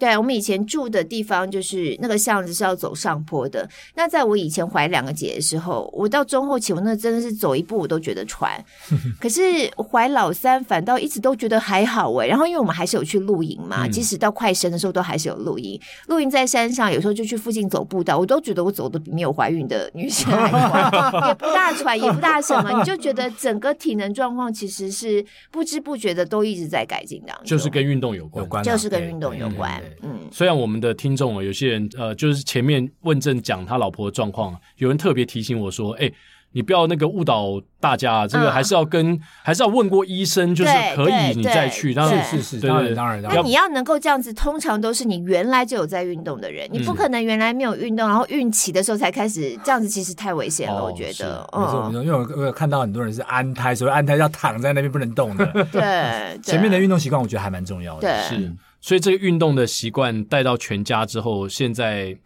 对，我们以前住的地方就是那个巷子是要走上坡的。那在我以前怀两个姐的时候，我到中后期，我那真的是走一步我都觉得喘。可是怀老三反倒一直都觉得还好哎。然后因为我们还是有去露营嘛，即使到快生的时候都还是有露营。露营在山上，有时候就去附近走步道，我都觉得我走的比没有怀孕的女生还快，也不大喘，也不大什么，你就觉得整。整个体能状况其实是不知不觉的都一直在改进当中，就是跟运动有关，有关就是跟运动有关。嗯，虽然我们的听众啊，有些人呃，就是前面问政讲他老婆的状况，有人特别提醒我说，哎。你不要那个误导大家，这个还是要跟，还是要问过医生，就是可以你再去。当然，是是是，当然当然。那你要能够这样子，通常都是你原来就有在运动的人，你不可能原来没有运动，然后孕期的时候才开始这样子，其实太危险了。我觉得，没错没错，因为我有看到很多人是安胎，所以安胎要。躺在那边不能动的。对，前面的运动习惯我觉得还蛮重要。的。对，是，所以这个运动的习惯带到全家之后，现在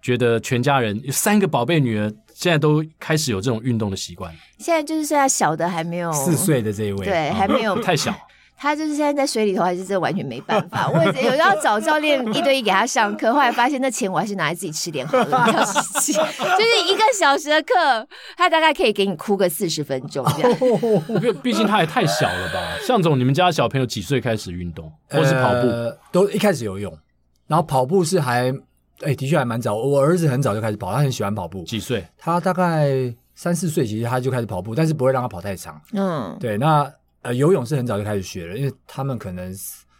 觉得全家人有三个宝贝女儿。现在都开始有这种运动的习惯。现在就是现在小的还没有四岁的这一位，对，还没有 太小。他就是现在在水里头，还是真的完全没办法。我有要找教练一对一给他上课，后来发现那钱我还是拿来自己吃点好了。就是一个小时的课，他大概可以给你哭个四十分钟这样。毕竟他也太小了吧？向总，你们家小朋友几岁开始运动，或是跑步？呃、都一开始游泳，然后跑步是还哎、欸，的确还蛮早。我儿子很早就开始跑，他很喜欢跑步。几岁？他大概三四岁，其实他就开始跑步，但是不会让他跑太长。嗯，对，那。呃，游泳是很早就开始学了，因为他们可能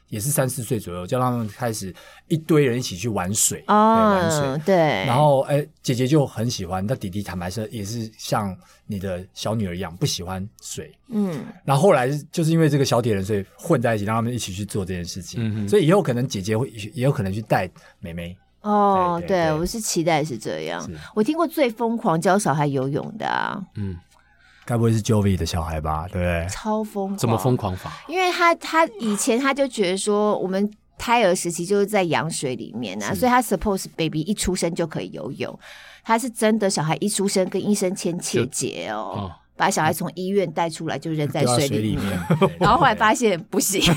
也是三四岁左右，叫他们开始一堆人一起去玩水，哦、对玩水，对。然后，哎、欸，姐姐就很喜欢，但弟弟坦白说也是像你的小女儿一样不喜欢水，嗯。然后后来就是因为这个小铁人，所以混在一起，让他们一起去做这件事情。嗯哼。所以以后可能姐姐会也有可能去带妹妹。哦，对，对，对，对，我是期待是这样。是我听过最疯狂教小孩游泳的啊，嗯。该不会是 Jovi 的小孩吧？对不对？超疯狂！怎么疯狂法？因为他他以前他就觉得说，我们胎儿时期就是在羊水里面啊，所以他 suppose baby 一出生就可以游泳。他是真的小孩一出生跟医生签切结哦，哦把小孩从医院带出来就扔在水里面，面 然后后来发现不行。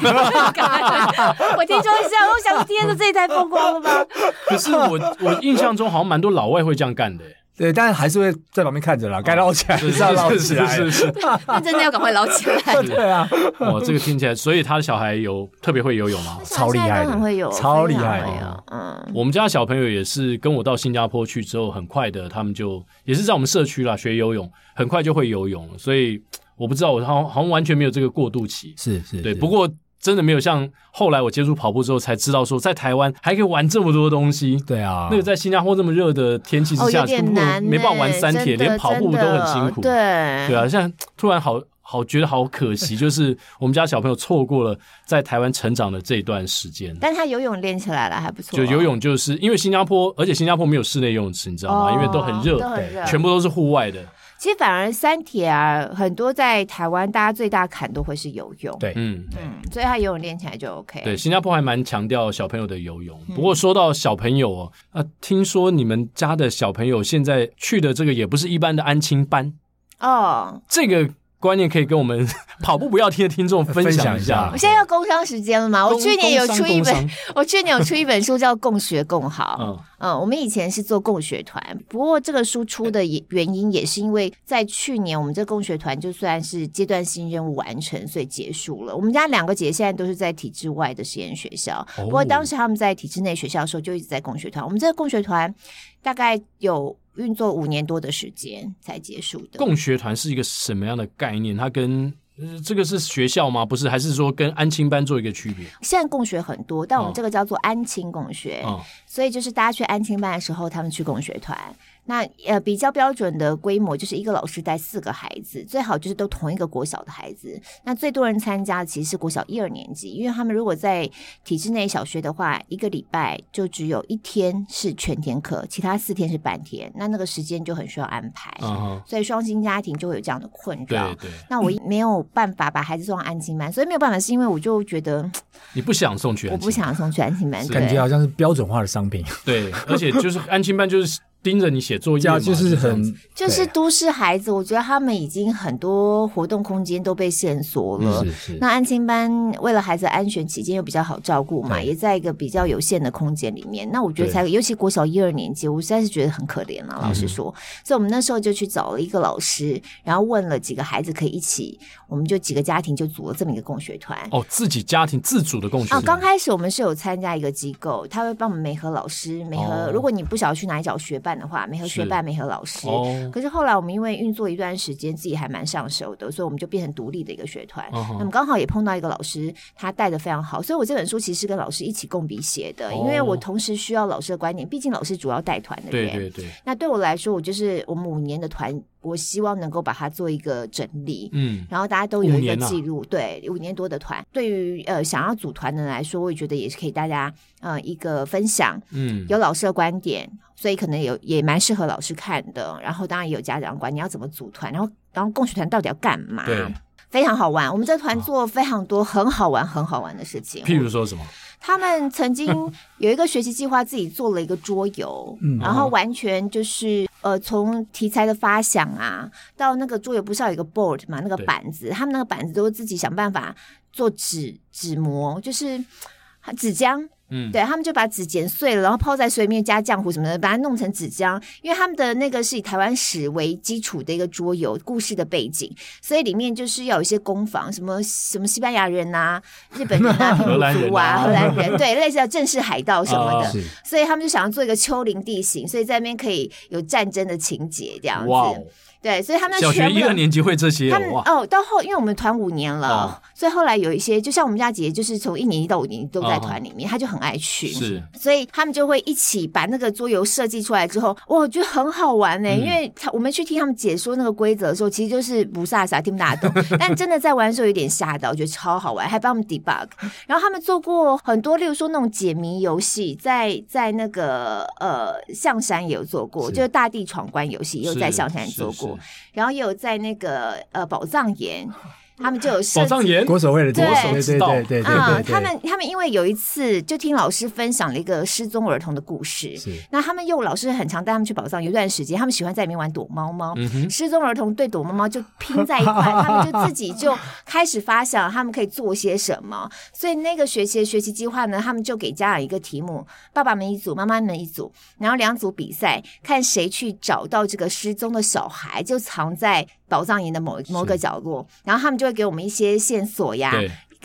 我听说是这样，我想说天哪，这也太疯狂了吧？可是我我印象中好像蛮多老外会这样干的。对，但是还是会在旁边看着啦，该捞起来是要捞起来，是是是，那真的要赶快捞起来。对啊，哇，这个听起来，所以他的小孩有特别会游泳吗？超厉害的，很会游，超厉害的。嗯，我们家小朋友也是跟我到新加坡去之后，很快的，他们就也是在我们社区啦学游泳，很快就会游泳。所以我不知道，我好像好像完全没有这个过渡期。是是，对，不过。真的没有像后来我接触跑步之后才知道说，在台湾还可以玩这么多东西。对啊，那个在新加坡这么热的天气之下，哦、根本没办法玩三铁，连跑步都很辛苦。对对啊，现在突然好好觉得好可惜，就是我们家小朋友错过了在台湾成长的这一段时间。但他游泳练起来了，还不错。就游泳就是因为新加坡，而且新加坡没有室内游泳池，你知道吗？哦、因为都很热，很热，全部都是户外的。其实反而三铁啊，很多在台湾，大家最大坎都会是游泳。对，嗯嗯，所以他游泳练起来就 OK。对，新加坡还蛮强调小朋友的游泳。不过说到小朋友哦，啊，听说你们家的小朋友现在去的这个也不是一般的安亲班哦，这个。观念可以跟我们 跑步不要听的听众分享一下。我现在要工商时间了嘛？我去年有出一本，我去年有出一本书叫《共学共好》。嗯嗯，我们以前是做共学团，不过这个书出的原因也是因为在去年我们这共学团就算是阶段性任务完成，所以结束了。我们家两个姐姐现在都是在体制外的实验学校，不过当时他们在体制内学校的时候就一直在共学团。我们这个共学团大概有。运作五年多的时间才结束的。共学团是一个什么样的概念？它跟这个是学校吗？不是，还是说跟安亲班做一个区别？现在共学很多，但我们这个叫做安亲共学，哦、所以就是大家去安亲班的时候，他们去共学团。那呃，比较标准的规模就是一个老师带四个孩子，最好就是都同一个国小的孩子。那最多人参加的其实是国小一二年级，因为他们如果在体制内小学的话，一个礼拜就只有一天是全天课，其他四天是半天，那那个时间就很需要安排。Uh huh. 所以双薪家庭就会有这样的困扰。对对。那我没有办法把孩子送到安亲班，所以没有办法，是因为我就觉得你不想送去安，我不想送去安亲班，感觉好像是标准化的商品。对，而且就是安亲班就是。盯着你写作业，就是很就是都市孩子，我觉得他们已经很多活动空间都被限缩了。是是。那安亲班为了孩子安全起见，又比较好照顾嘛，也在一个比较有限的空间里面。那我觉得才，尤其国小一二年级，我实在是觉得很可怜了。老实说，所以我们那时候就去找了一个老师，然后问了几个孩子可以一起，我们就几个家庭就组了这么一个共学团。哦，自己家庭自主的共学团。啊，刚开始我们是有参加一个机构，他会帮我们媒合老师，媒合。如果你不晓得去哪里找学伴的话，没和学伴，没和老师。哦、可是后来我们因为运作一段时间，自己还蛮上手的，所以我们就变成独立的一个学团。哦、那么刚好也碰到一个老师，他带的非常好，所以我这本书其实是跟老师一起共笔写的，哦、因为我同时需要老师的观点，毕竟老师主要带团的人。对对对。那对我来说，我就是我们五年的团，我希望能够把它做一个整理。嗯。然后大家都有一个记录，啊、对，五年多的团，对于呃想要组团的人来说，我也觉得也是可以大家呃一个分享。嗯。有老师的观点。所以可能有也蛮适合老师看的，然后当然也有家长管，你要怎么组团，然后然后共学团到底要干嘛？对，非常好玩。我们这团做非常多很好玩、很好玩的事情。譬如说什么？他们曾经有一个学习计划，自己做了一个桌游，嗯、然后完全就是呃，从题材的发想啊，到那个桌游不是要有一个 board 嘛，那个板子，他们那个板子都是自己想办法。做纸纸模，就是纸浆。嗯，对，他们就把纸剪碎了，然后泡在水里面加浆糊什么的，把它弄成纸浆。因为他们的那个是以台湾史为基础的一个桌游故事的背景，所以里面就是要有一些攻防，什么什么西班牙人呐、啊、日本人啊、平埔族啊、荷兰人，对，类似的正式海盗什么的。哦、所以他们就想要做一个丘陵地形，所以在那边可以有战争的情节这样子。哇对，所以他们小学一二年级会这些，他们哦，到后因为我们团五年了，哦、所以后来有一些，就像我们家姐姐，就是从一年级到五年级都在团里面，她、哦、就很爱去，是，所以他们就会一起把那个桌游设计出来之后，我觉得很好玩呢、因为他我们去听他们解说那个规则的时候，其实就是不飒飒听不大懂，但真的在玩的时候有点吓到，我觉得超好玩，还帮我们 debug。然后他们做过很多，例如说那种解谜游戏，在在那个呃象山也有做过，就是大地闯关游戏，也有在象山做过，然后也有。在那个呃宝藏岩。他们就有设宝藏岩国手会的对。对对对对啊！他们他们因为有一次就听老师分享了一个失踪儿童的故事，那他们又老师很常带他们去宝藏，有一段时间他们喜欢在里面玩躲猫猫，嗯、失踪儿童对躲猫猫就拼在一块，他们就自己就开始发想他们可以做些什么。所以那个学期的学习计划呢，他们就给家长一个题目：爸爸们一组，妈妈们一组，然后两组比赛，看谁去找到这个失踪的小孩，就藏在。宝藏营的某某个角落，然后他们就会给我们一些线索呀。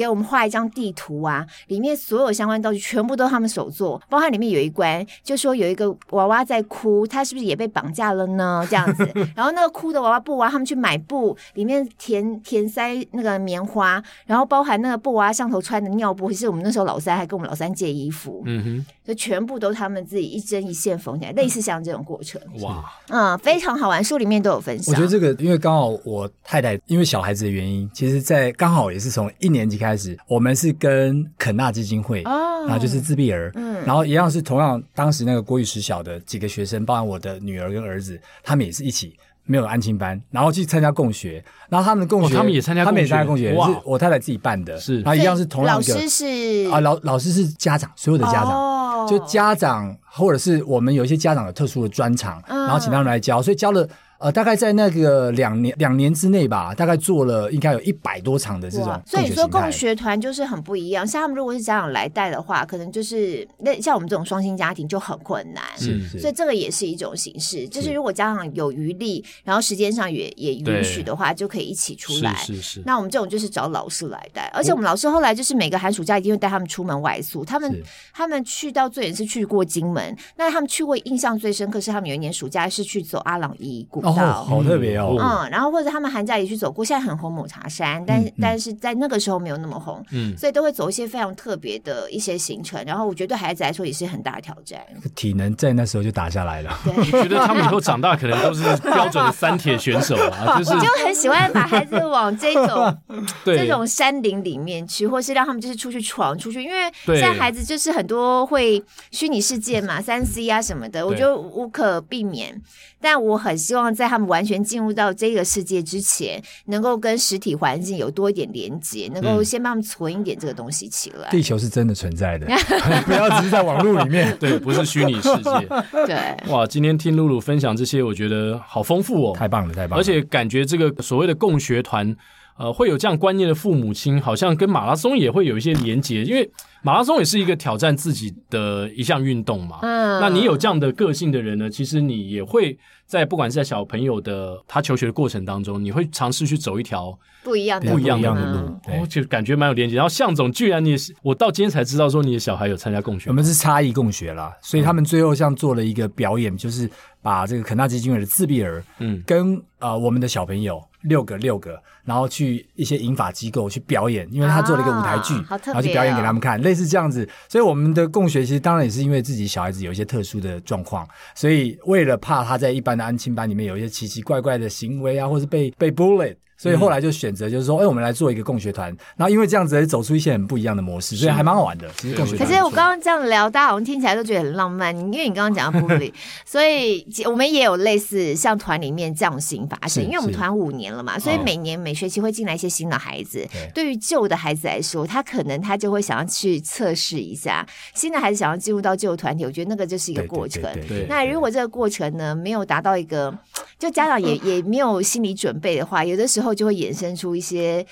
给我们画一张地图啊，里面所有相关道具全部都是他们手做，包含里面有一关，就说有一个娃娃在哭，他是不是也被绑架了呢？这样子，然后那个哭的娃娃布娃，他们去买布，里面填填塞那个棉花，然后包含那个布娃上头穿的尿布，其实我们那时候老三还跟我们老三借衣服，嗯哼，就全部都他们自己一针一线缝起来，类似像这种过程，哇，嗯，非常好玩，书里面都有分享。我觉得这个，因为刚好我太太因为小孩子的原因，其实在刚好也是从一年级开始。开始，我们是跟肯纳基金会，哦、然后就是自闭儿，嗯，然后一样是同样当时那个国语实小的几个学生，包含我的女儿跟儿子，他们也是一起没有安亲班，然后去参加共学，然后他们的共学，哦、他们也参加，他们也参加共学，哇。是我太太自己办的，是，然后一样是同样的，老师是？啊，老老师是家长，所有的家长，哦、就家长或者是我们有一些家长有特殊的专长，嗯、然后请他们来教，所以教了。呃，大概在那个两年两年之内吧，大概做了应该有一百多场的这种。所以你说共学团就是很不一样，像他们如果是家长来带的话，可能就是那像我们这种双薪家庭就很困难。是是。所以这个也是一种形式，就是如果家长有余力，然后时间上也也允许的话，就可以一起出来。是是是。那我们这种就是找老师来带，而且我们老师后来就是每个寒暑假一定会带他们出门外宿。他们他们去到最远是去过金门，那他们去过印象最深刻是他们有一年暑假是去走阿朗伊谷。哦，好特别哦。嗯，然后或者他们寒假也去走过，现在很红抹茶山，但、嗯、但是在那个时候没有那么红，嗯，所以都会走一些非常特别的一些行程。然后我觉得对孩子来说也是很大的挑战，体能在那时候就打下来了。对，我觉得他们以后长大可能都是标准的三铁选手啊，就是就很喜欢把孩子往这种 这种山林里面去，或是让他们就是出去闯出去，因为现在孩子就是很多会虚拟世界嘛，三 C 啊什么的，我觉得无可避免。但我很希望在他们完全进入到这个世界之前，能够跟实体环境有多一点连接，能够先帮他们存一点这个东西起来。地球是真的存在的，不要只是在网络里面。对，不是虚拟世界。对，哇，今天听露露分享这些，我觉得好丰富哦，太棒了，太棒了。而且感觉这个所谓的共学团，呃，会有这样观念的父母亲，好像跟马拉松也会有一些连接，因为。马拉松也是一个挑战自己的一项运动嘛。嗯，那你有这样的个性的人呢？其实你也会在不管是在小朋友的他求学的过程当中，你会尝试去走一条不一样的不一样的路，哦，就感觉蛮有连接。然后向总居然你也是，我到今天才知道说你的小孩有参加共学。我们是差异共学啦，所以他们最后像做了一个表演，就是把这个肯纳基金会的自闭儿，嗯，跟呃我们的小朋友六个六个，然后去一些影法机构去表演，因为他做了一个舞台剧，然后去表演给他们看。类似这样子，所以我们的共学其实当然也是因为自己小孩子有一些特殊的状况，所以为了怕他在一般的安亲班里面有一些奇奇怪怪的行为啊，或是被被 bullied。所以后来就选择就是说，哎，我们来做一个共学团，然后因为这样子走出一些很不一样的模式，所以还蛮好玩的。其实共学团。可是我刚刚这样聊，大家好像听起来都觉得很浪漫，因为你刚刚讲到 bully，所以我们也有类似像团里面这样的事情发生。因为我们团五年了嘛，所以每年每学期会进来一些新的孩子。对于旧的孩子来说，他可能他就会想要去测试一下新的孩子想要进入到旧团体，我觉得那个就是一个过程。那如果这个过程呢没有达到一个，就家长也 也没有心理准备的话，有的时候。就会衍生出一些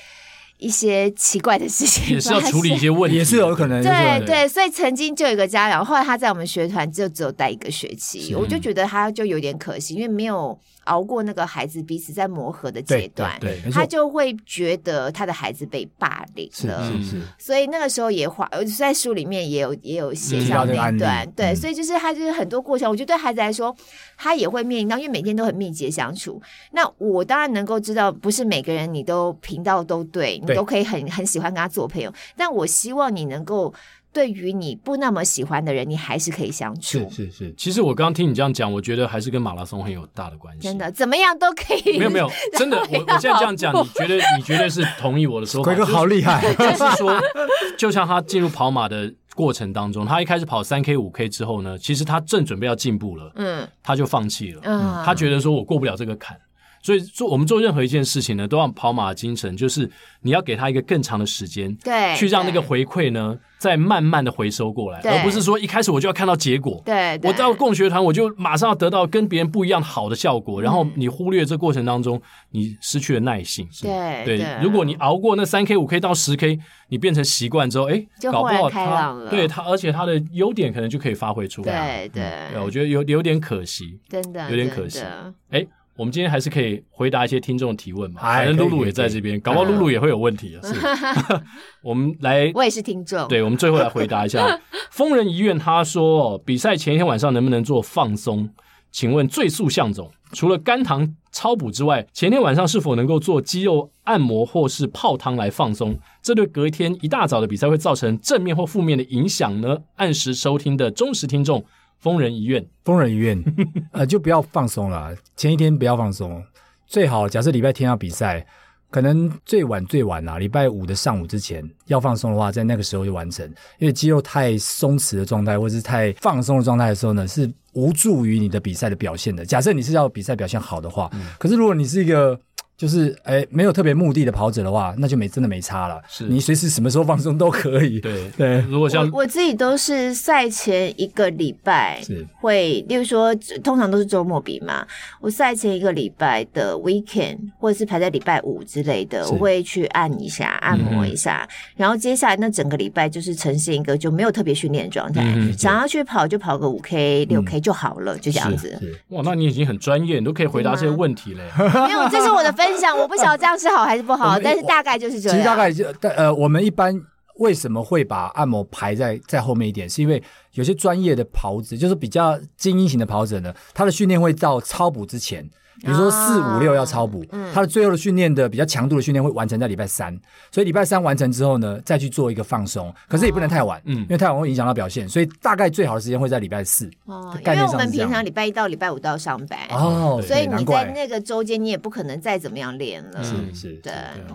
一些奇怪的事情，也是要处理一些问题，也是有可能。对对，所以曾经就有一个家长，后来他在我们学团就只有待一个学期，我就觉得他就有点可惜，因为没有熬过那个孩子彼此在磨合的阶段，对，他就会觉得他的孩子被霸凌了，是是。所以那个时候也画，在书里面也有也有写到那一段，对，所以就是他就是很多过程，我觉得对孩子来说，他也会面临到，因为每天都很密集的相处。那我当然能够知道，不是每个人你都频道都对。你都可以很很喜欢跟他做朋友，但我希望你能够对于你不那么喜欢的人，你还是可以相处。是是是，其实我刚刚听你这样讲，我觉得还是跟马拉松很有大的关系。真的，怎么样都可以。没有没有，真的，我我现在这样讲，你觉得你绝对是同意我的说法？鬼哥好厉害，就是说，就像他进入跑马的过程当中，他一开始跑三 K 五 K 之后呢，其实他正准备要进步了，嗯，他就放弃了，嗯，他觉得说我过不了这个坎。所以做我们做任何一件事情呢，都要跑马的精神，就是你要给他一个更长的时间，对，去让那个回馈呢再慢慢的回收过来，而不是说一开始我就要看到结果。对，我到共学团我就马上要得到跟别人不一样好的效果，然后你忽略这过程当中你失去了耐性。对对，如果你熬过那三 K 五 K 到十 K，你变成习惯之后，哎，搞不好他对他，而且他的优点可能就可以发挥出来。对对，我觉得有有点可惜，真的有点可惜。哎。我们今天还是可以回答一些听众的提问嘛？反正露露也在这边，搞不好露露也会有问题啊。是，我们来，我也是听众。对，我们最后来回答一下。疯人遗愿他说，比赛前一天晚上能不能做放松？请问最速向总，除了肝糖超补之外，前天晚上是否能够做肌肉按摩或是泡汤来放松？这对隔一天一大早的比赛会造成正面或负面的影响呢？按时收听的忠实听众。疯人医院，疯人医院，呃，就不要放松了。前一天不要放松，最好假设礼拜天要比赛，可能最晚最晚啊，礼拜五的上午之前要放松的话，在那个时候就完成。因为肌肉太松弛的状态，或者是太放松的状态的时候呢，是无助于你的比赛的表现的。假设你是要比赛表现好的话，嗯、可是如果你是一个。就是诶，没有特别目的的跑者的话，那就没真的没差了。是。你随时什么时候放松都可以。对。对，如果像我，我自己都是赛前一个礼拜是。会，例如说通常都是周末比嘛，我赛前一个礼拜的 weekend 或者是排在礼拜五之类的，我会去按一下、按摩一下，嗯、然后接下来那整个礼拜就是呈现一个就没有特别训练的状态，嗯、想要去跑就跑个五 K、六 K 就好了，嗯、就这样子。哇，那你已经很专业，你都可以回答这些问题嘞。没有，这是我的分。分享 我不晓得这样是好还是不好，但是大概就是这样。其实大概就呃，我们一般为什么会把按摩排在在后面一点，是因为有些专业的跑者，就是比较精英型的跑者呢，他的训练会到超补之前。比如说四五六要超补，嗯、他的最后的训练的比较强度的训练会完成在礼拜三，所以礼拜三完成之后呢，再去做一个放松，可是也不能太晚，嗯，因为太晚会影响到表现，所以大概最好的时间会在礼拜四。哦，因为我们平常礼拜一到礼拜五都要上班，哦，所以你在那个周间你也不可能再怎么样练了，是是，对，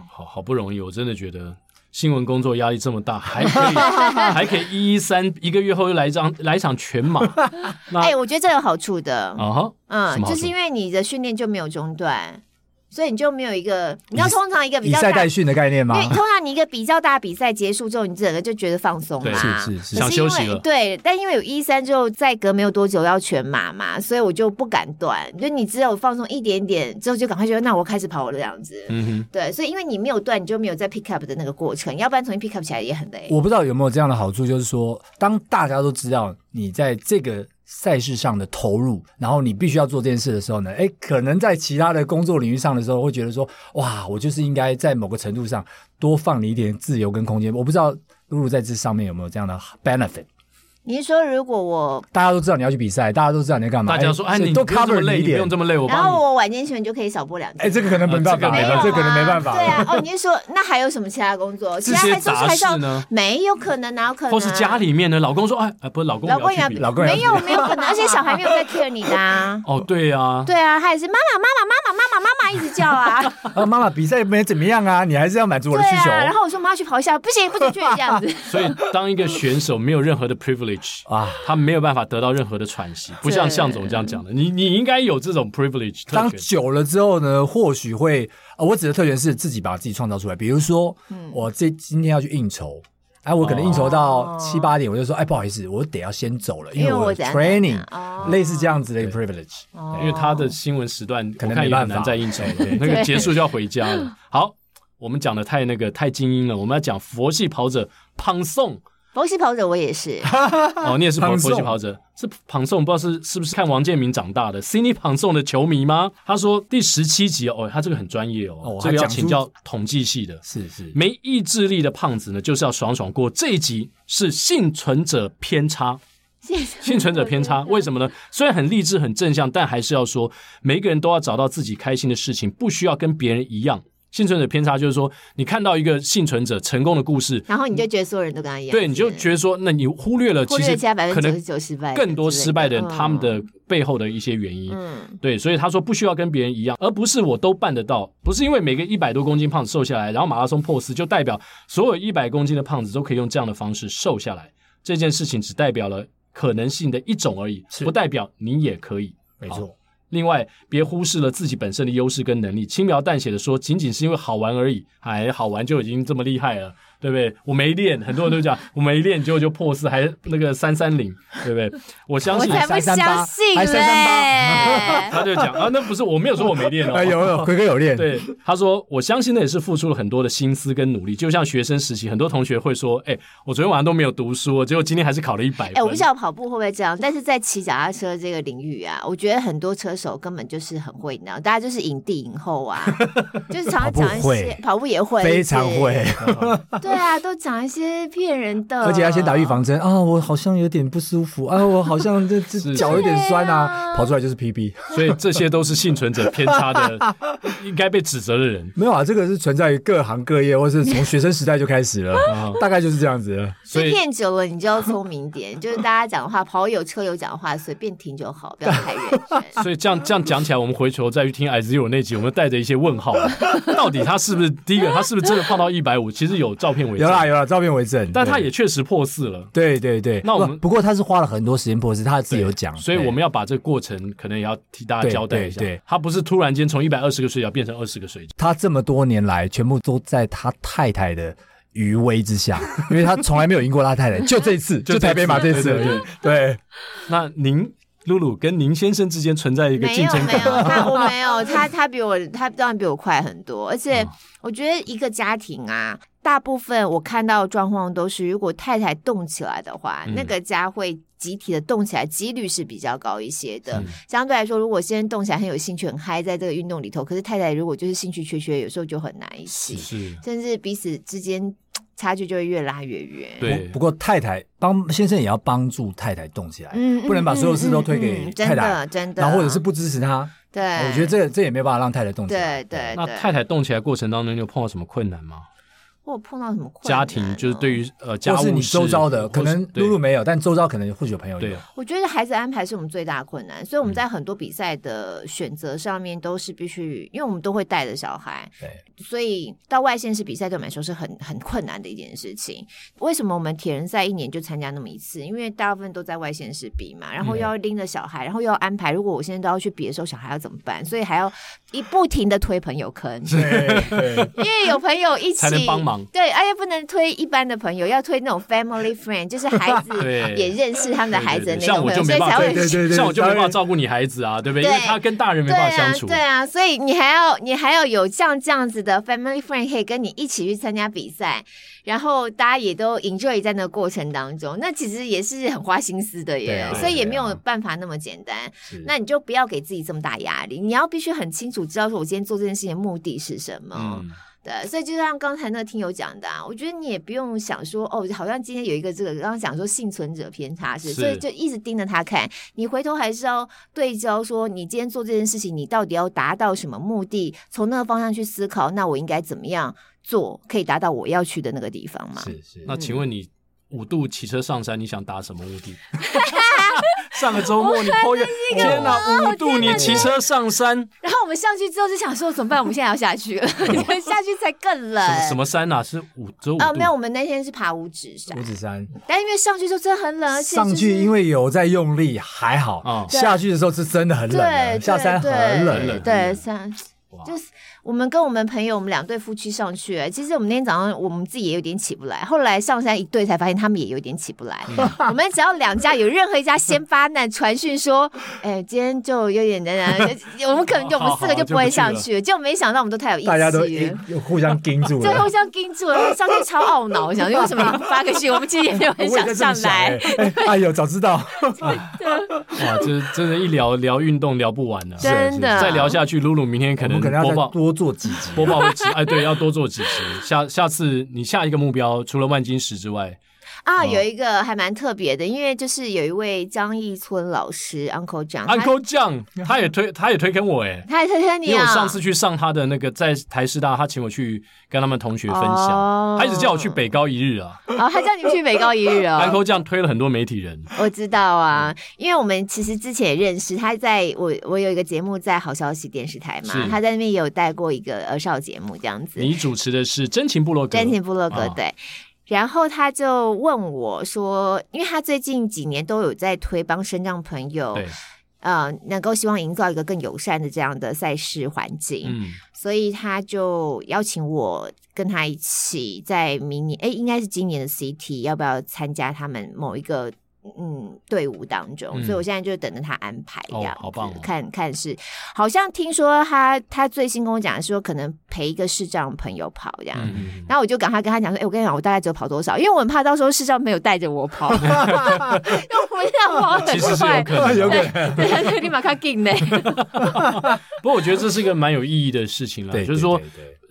好好不容易，我真的觉得。新闻工作压力这么大，还可以 还可以一一三一个月后又来一张来一场全马，哎、欸，我觉得这有好处的啊哈，嗯，就是因为你的训练就没有中断。所以你就没有一个，你知道通常一个比较以赛代训的概念吗？因为通常你一个比较大比赛结束之后，你整个就觉得放松嘛，是是是，想休息了。对，但因为有一三之后再隔没有多久要全马嘛，所以我就不敢断。就你只有放松一点点之后，就赶快觉得那我开始跑了这样子。嗯哼，对，所以因为你没有断，你就没有在 pick up 的那个过程，要不然重新 pick up 起来也很累。我不知道有没有这样的好处，就是说，当大家都知道你在这个。赛事上的投入，然后你必须要做这件事的时候呢，诶，可能在其他的工作领域上的时候，会觉得说，哇，我就是应该在某个程度上多放你一点自由跟空间。我不知道露露在这上面有没有这样的 benefit。你是说，如果我大家都知道你要去比赛，大家都知道你在干嘛？大家说，哎，你都 cover 累，你不用这么累，我然后我晚间训就可以少播两天。哎，这个可能没办法，这个可能没办法。对啊，哦，你是说那还有什么其他工作？其他还是还是呢？没有可能，哪有可能？或是家里面呢？老公说，哎，不是老公，老公也老公没有没有可能，而且小孩没有在 care 你的啊。哦，对啊，对啊，他也是妈妈妈妈妈妈妈妈妈妈一直叫啊。啊，妈妈比赛没怎么样啊，你还是要满足我的需求。然后我说妈去跑一下，不行不准，去这样子。所以当一个选手没有任何的 privilege 啊。他没有办法得到任何的喘息，不像向总这样讲的。你你应该有这种 privilege。当久了之后呢，或许会，呃，我指的特权是自己把自己创造出来。比如说，嗯，我这今天要去应酬，哎，我可能应酬到七八点，我就说，哎，不好意思，我得要先走了，因为我 training，类似这样子的 privilege。因为他的新闻时段可能也很难再应酬了，那个结束就要回家了。好。我们讲的太那个太精英了，我们要讲佛系跑者胖宋。佛系跑者我也是，哦，你也是佛系跑者，是胖宋，不知道是是不是看王建民长大的，Cindy 胖宋的球迷吗？他说第十七集哦，他这个很专业哦，这个要请教统计系的，是是，没意志力的胖子呢，就是要爽爽过。这一集是幸存者偏差，幸存者偏差，为什么呢？虽然很励志很正向，但还是要说，每一个人都要找到自己开心的事情，不需要跟别人一样。幸存者偏差就是说，你看到一个幸存者成功的故事，然后你就觉得所有人都跟他一样，对，你就觉得说，那你忽略了其实可能更多失败的人他们的背后的一些原因。嗯，对，所以他说不需要跟别人一样，而不是我都办得到，不是因为每个一百多公斤胖子瘦下来，然后马拉松破四，就代表所有一百公斤的胖子都可以用这样的方式瘦下来。这件事情只代表了可能性的一种而已，不代表你也可以。没错。另外，别忽视了自己本身的优势跟能力，轻描淡写的说，仅仅是因为好玩而已，哎，好玩就已经这么厉害了。对不对？我没练，很多人都讲我没练，结果就破四，还那个三三零，对不对？我相信，三三八，还三三八！他就讲啊，那不是我没有说我没练哦，有有辉哥有练。对，他说我相信那也是付出了很多的心思跟努力，就像学生时期，很多同学会说，哎，我昨天晚上都没有读书，结果今天还是考了一百分。哎，我不知道跑步会不会这样，但是在骑脚踏车这个领域啊，我觉得很多车手根本就是很会那样，大家就是影帝影后啊，就是常常讲一些跑步也会，非常会，对。对啊，都讲一些骗人的，而且要先打预防针啊！我好像有点不舒服啊，我好像这这脚有点酸啊，跑出来就是 PB，所以这些都是幸存者偏差的，应该被指责的人。没有啊，这个是存在于各行各业，或是从学生时代就开始了，大概就是这样子。所以骗久了，你就要聪明点，就是大家讲的话，跑友车友讲的话，随便听就好，不要太认真。所以这样这样讲起来，我们回头再去听 IZero 那集，我们带着一些问号，到底他是不是第一个？他是不是真的胖到一百五？其实有照片为证。有啦照片为证，但他也确实破四了。对对对，那我们不过他是花了很多时间破四，他自己有讲，所以我们要把这个过程可能也要替大家交代一下。对，他不是突然间从一百二十个水饺变成二十个水饺，他这么多年来全部都在他太太的余威之下，因为他从来没有赢过他太太，就这次，就台北马这次。对对，那您露露跟宁先生之间存在一个竞争？没有，没有，他我没有，他他比我，他当然比我快很多，而且我觉得一个家庭啊。大部分我看到的状况都是，如果太太动起来的话，嗯、那个家会集体的动起来，几率是比较高一些的。嗯、相对来说，如果先生动起来很有兴趣、很嗨，在这个运动里头，可是太太如果就是兴趣缺缺，有时候就很难一些，是甚至彼此之间差距就会越拉越远。对，不过太太帮先生也要帮助太太动起来，嗯，不能把所有事都推给太太，嗯嗯嗯、真的，真的，然后或者是不支持他。对，我觉得这这也没办法让太太动起来。对对，那太太动起来过程当中，你有碰到什么困难吗？或碰到什么困难？家庭就是对于呃，家务是你周遭的，可能露露没有，但周遭可能或许有朋友有。我觉得孩子安排是我们最大的困难，所以我们在很多比赛的选择上面都是必须，因为我们都会带着小孩，对，所以到外县市比赛对我们来说是很很困难的一件事情。为什么我们铁人赛一年就参加那么一次？因为大部分都在外县市比嘛，然后又要拎着小孩，然后又要安排。如果我现在都要去比的时候，小孩要怎么办？所以还要一不停的推朋友坑，对，因为有朋友一起才能帮忙。对，而且不能。推一般的朋友，要推那种 family friend，就是孩子 也认识他们的孩子的那种朋友，所以才会像我就没办法照顾你孩子啊，对不对？因为他跟大人没办法相处。对啊，所以你还要你还要有像这样子的 family friend 可以跟你一起去参加比赛，然后大家也都 enjoy 在那个过程当中，那其实也是很花心思的耶，所以也没有办法那么简单。那你就不要给自己这么大压力，你要必须很清楚知道说，我今天做这件事情的目的是什么。对，所以就像刚才那个听友讲的，啊，我觉得你也不用想说哦，好像今天有一个这个刚刚讲说幸存者偏差是，是所以就一直盯着他看。你回头还是要对焦，说你今天做这件事情，你到底要达到什么目的？从那个方向去思考，那我应该怎么样做，可以达到我要去的那个地方嘛？是是。那请问你五度骑车上山，你想达什么目的？上个周末你跑远，天哪，五度你骑车上山，然后我们上去之后就想说怎么办？我们现在要下去了，下去才更冷。什么山啊？是五周五啊？没有，我们那天是爬五指山。五指山，但因为上去就真的很冷，而且上去因为有在用力还好，下去的时候是真的很冷，下山很冷，对，山就是我们跟我们朋友，我们两对夫妻上去，其实我们那天早上我们自己也有点起不来，后来上山一对才发现他们也有点起不来。嗯、我们只要两家有任何一家先发难传讯说，哎，今天就有点难，我们可能就我们四个就不会上去了。结果没想到我们都太有意思，大家都互相盯住了，就互相盯住了，上去超懊恼，想说为什么发个讯？我们其实也没有很想上来。哎，哎呦，早知道。哇，这真的，一聊聊运动聊不完了，真的。再聊下去，露露明天可能播报多做几集，播报会集，哎，对，要多做几集。下下次你下一个目标，除了万金石之外。啊，有一个还蛮特别的，因为就是有一位张义村老师，Uncle John，Uncle John，他也推，他也推坑我，哎，他也推坑你啊。因为我上次去上他的那个在台师大，他请我去跟他们同学分享，他一直叫我去北高一日啊。哦，他叫你去北高一日啊。Uncle John 推了很多媒体人，我知道啊，因为我们其实之前也认识，他在我我有一个节目在好消息电视台嘛，他在那边也有带过一个儿少节目这样子。你主持的是真情部落格，真情部落格，对。然后他就问我说：“因为他最近几年都有在推帮身障朋友，呃，能够希望营造一个更友善的这样的赛事环境，嗯，所以他就邀请我跟他一起在明年，哎，应该是今年的 CT，要不要参加他们某一个？”嗯，队伍当中，嗯、所以我现在就等着他安排这样，哦、好棒、哦！看看是，好像听说他他最新跟我讲说，可能陪一个视障朋友跑这样，嗯、然后我就赶快跟他讲说，哎，我跟你讲，我大概只有跑多少，因为我很怕到时候视障朋友带着我跑，因为我这样跑很快，其实是有可能，有可能，对 对，立马看进呢。不过我觉得这是一个蛮有意义的事情了，就是说。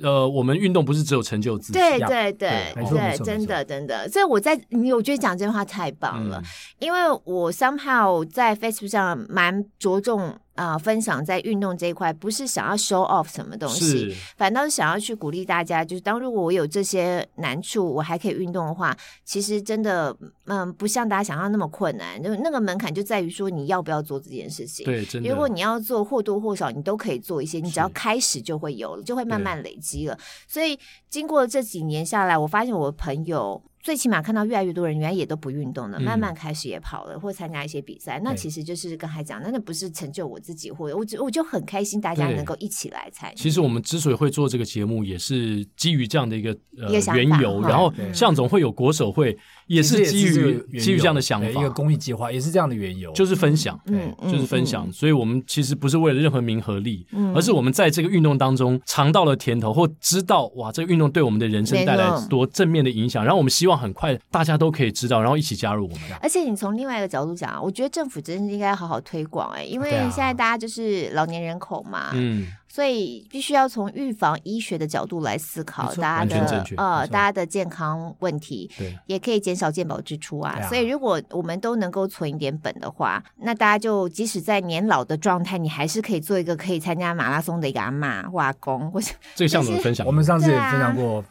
呃，我们运动不是只有成就自己，对对对对，真的真的。所以我在你，我觉得讲这句话太棒了，因为我 somehow 在 Facebook 上蛮着重。啊、呃，分享在运动这一块，不是想要 show off 什么东西，反倒是想要去鼓励大家。就是当如果我有这些难处，我还可以运动的话，其实真的，嗯，不像大家想象那么困难。就那个门槛就在于说你要不要做这件事情。对，真的。如果你要做，或多或少你都可以做一些，你只要开始就会有了，就会慢慢累积了。所以经过这几年下来，我发现我的朋友。最起码看到越来越多人原来也都不运动了，慢慢开始也跑了，或参加一些比赛。那其实就是刚才讲，那那不是成就我自己，或我我就很开心，大家能够一起来参与。其实我们之所以会做这个节目，也是基于这样的一个呃缘由。然后向总会有国手会，也是基于基于这样的想法，一个公益计划，也是这样的缘由，就是分享，嗯，就是分享。所以我们其实不是为了任何名和利，嗯而是我们在这个运动当中尝到了甜头，或知道哇，这个运动对我们的人生带来多正面的影响。然后我们希望很快大家。都可以知道，然后一起加入我们。而且你从另外一个角度讲啊，我觉得政府真的应该好好推广哎，因为现在大家就是老年人口嘛，嗯，所以必须要从预防医学的角度来思考大家的呃大家的健康问题，对，也可以减少健保支出啊。所以如果我们都能够存一点本的话，那大家就即使在年老的状态，你还是可以做一个可以参加马拉松的一个阿妈或阿公，或者这个项目分享，我们上次也分享过。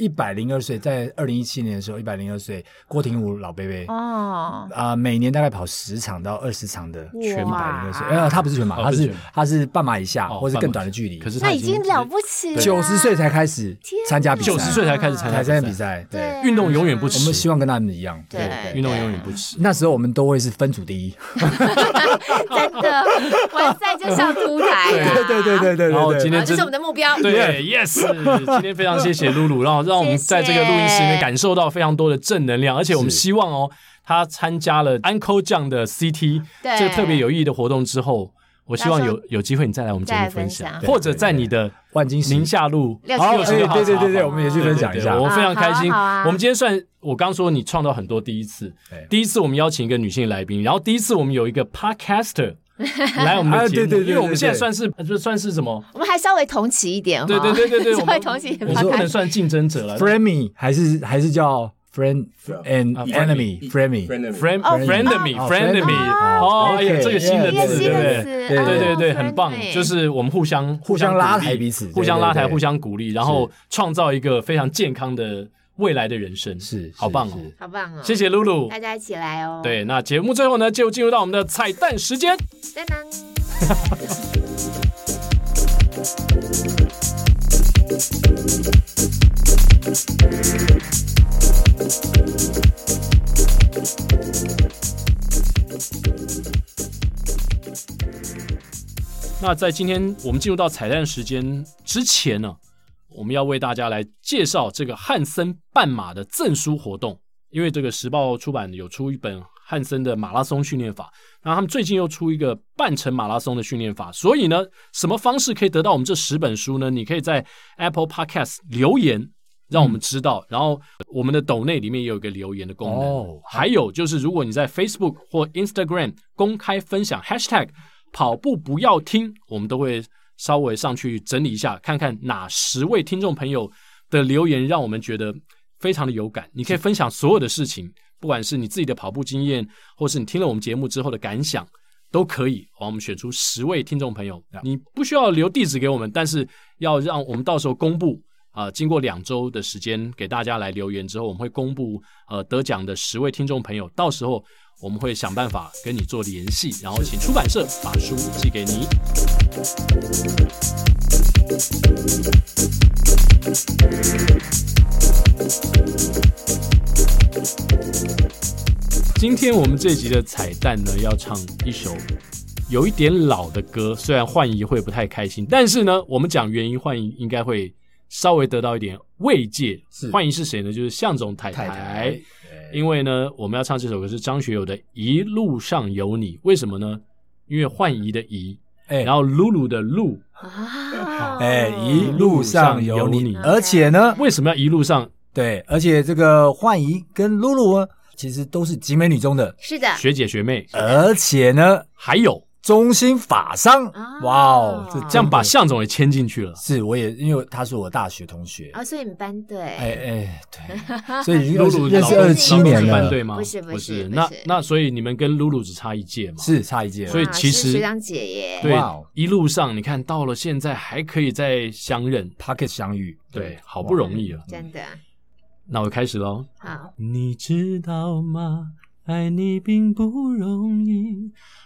一百零二岁，在二零一七年的时候，一百零二岁，郭廷武老贝贝哦，啊，每年大概跑十场到二十场的全马。一百零二岁，呃，他不是全马，他是他是半马以下或是更短的距离。可是他已经了不起了，九十岁才开始参加比赛，九十岁才开始参加比赛。对，运动永远不迟。我们希望跟他们一样，对，运动永远不迟。那时候我们都会是分组第一，真的，完赛就上凸台。对对对对对。然后今天这是我们的目标。对，Yes，今天非常谢谢露露，然后让我们在这个。录音室里面感受到非常多的正能量，而且我们希望哦，他参加了 Uncle John 的 CT 这个特别有意义的活动之后，我希望有有机会你再来我们节目分享，或者在你的万金石宁夏路六十六号，对对对对，我们也去分享一下，我非常开心。我们今天算我刚说你创造很多第一次，第一次我们邀请一个女性来宾，然后第一次我们有一个 Podcaster。来我们的节目，因为我们现在算是就算是什么？我们还稍微同期一点，对对对对对，稍微同期。我们不能算竞争者了，Frenemy 还是还是叫 friend and enemy，Frenemy，friend friendemy，friendemy。哦，哎呀，这个新的字，对不对？对对对，很棒，就是我们互相互相拉抬彼此，互相拉抬，互相鼓励，然后创造一个非常健康的。未来的人生是好棒哦，好棒哦！谢谢露露，大家一起来哦。对，那节目最后呢，就进入到我们的彩蛋时间。当 那在今天我们进入到彩蛋时间之前呢，我们要为大家来介绍这个汉森半马的赠书活动。因为这个时报出版有出一本汉森的马拉松训练法，然后他们最近又出一个半程马拉松的训练法。所以呢，什么方式可以得到我们这十本书呢？你可以在 Apple Podcast 留言，让我们知道。嗯、然后我们的抖内里面也有一个留言的功能。哦、还有就是，如果你在 Facebook 或 Instagram 公开分享 Hashtag。跑步不要听，我们都会稍微上去整理一下，看看哪十位听众朋友的留言让我们觉得非常的有感。你可以分享所有的事情，不管是你自己的跑步经验，或是你听了我们节目之后的感想，都可以。好，我们选出十位听众朋友，你不需要留地址给我们，但是要让我们到时候公布啊、呃，经过两周的时间给大家来留言之后，我们会公布呃得奖的十位听众朋友，到时候。我们会想办法跟你做联系，然后请出版社把书寄给你。今天我们这集的彩蛋呢，要唱一首有一点老的歌，虽然幻怡会不太开心，但是呢，我们讲原因，幻怡应该会稍微得到一点慰藉。是，幻怡是谁呢？就是向总太太。太太因为呢，我们要唱这首歌是张学友的《一路上有你》，为什么呢？因为幻怡的怡，哎，然后露露的露，啊哎，一路上有你，而且呢，为什么要一路上？对，而且这个幻怡跟露露啊，其实都是集美女中的，是的，学姐学妹，而且呢，还有。中心法商，哇哦，这这样把向总也牵进去了。是，我也因为他是我大学同学。啊，所以你们班对，哎哎对，所以已经认识二十七年了，班对吗？不是不是，那那所以你们跟露露只差一届嘛？是差一届，所以其实学长姐耶，对，一路上你看到了现在还可以再相认，Pocket 相遇，对，好不容易啊，真的。那我开始喽。好，你知道吗？爱你并不容易。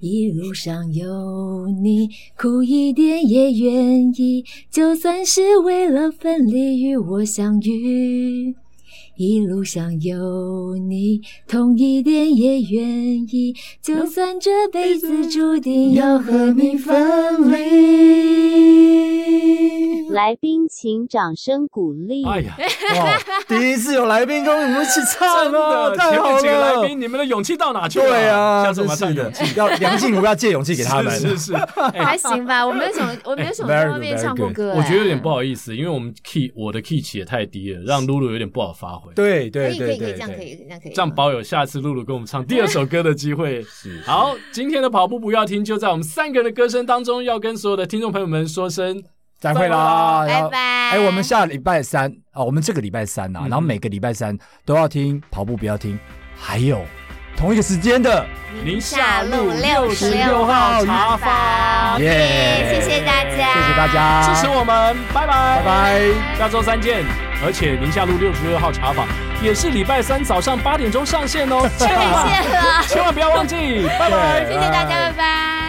一路上有你，苦一点也愿意，就算是为了分离与我相遇。一路上有你，痛一点也愿意，就算这辈子注定要和你分离。来宾请掌声鼓励。哎呀，哇！第一次有来宾跟我们一起唱 的，太好了！几个来宾，你们的勇气到哪去了？对啊，真是的，要梁静茹要借勇气给他们。是 是，还行吧。我没有什么，我没有什么 在外面唱过歌。我觉得有点不好意思，因为我们 key 我的 key 起也太低了，让露露有点不好发挥。对对对。可以可以这样可以这样可以，这样保有下次露露跟我们唱第二首歌的机会。是好，今天的跑步不要停，就在我们三个人的歌声当中，要跟所有的听众朋友们说声再会啦，拜拜。哎，我们下礼拜三啊，我们这个礼拜三呐，然后每个礼拜三都要听跑步不要听，还有同一个时间的宁夏路六十六号茶坊。耶，谢谢大家，谢谢大家。支持我们，拜拜。拜拜，下周三见。而且宁夏路六十六号茶坊也是礼拜三早上八点钟上线哦，千万，千万不要忘记，拜拜，谢谢大家，拜拜。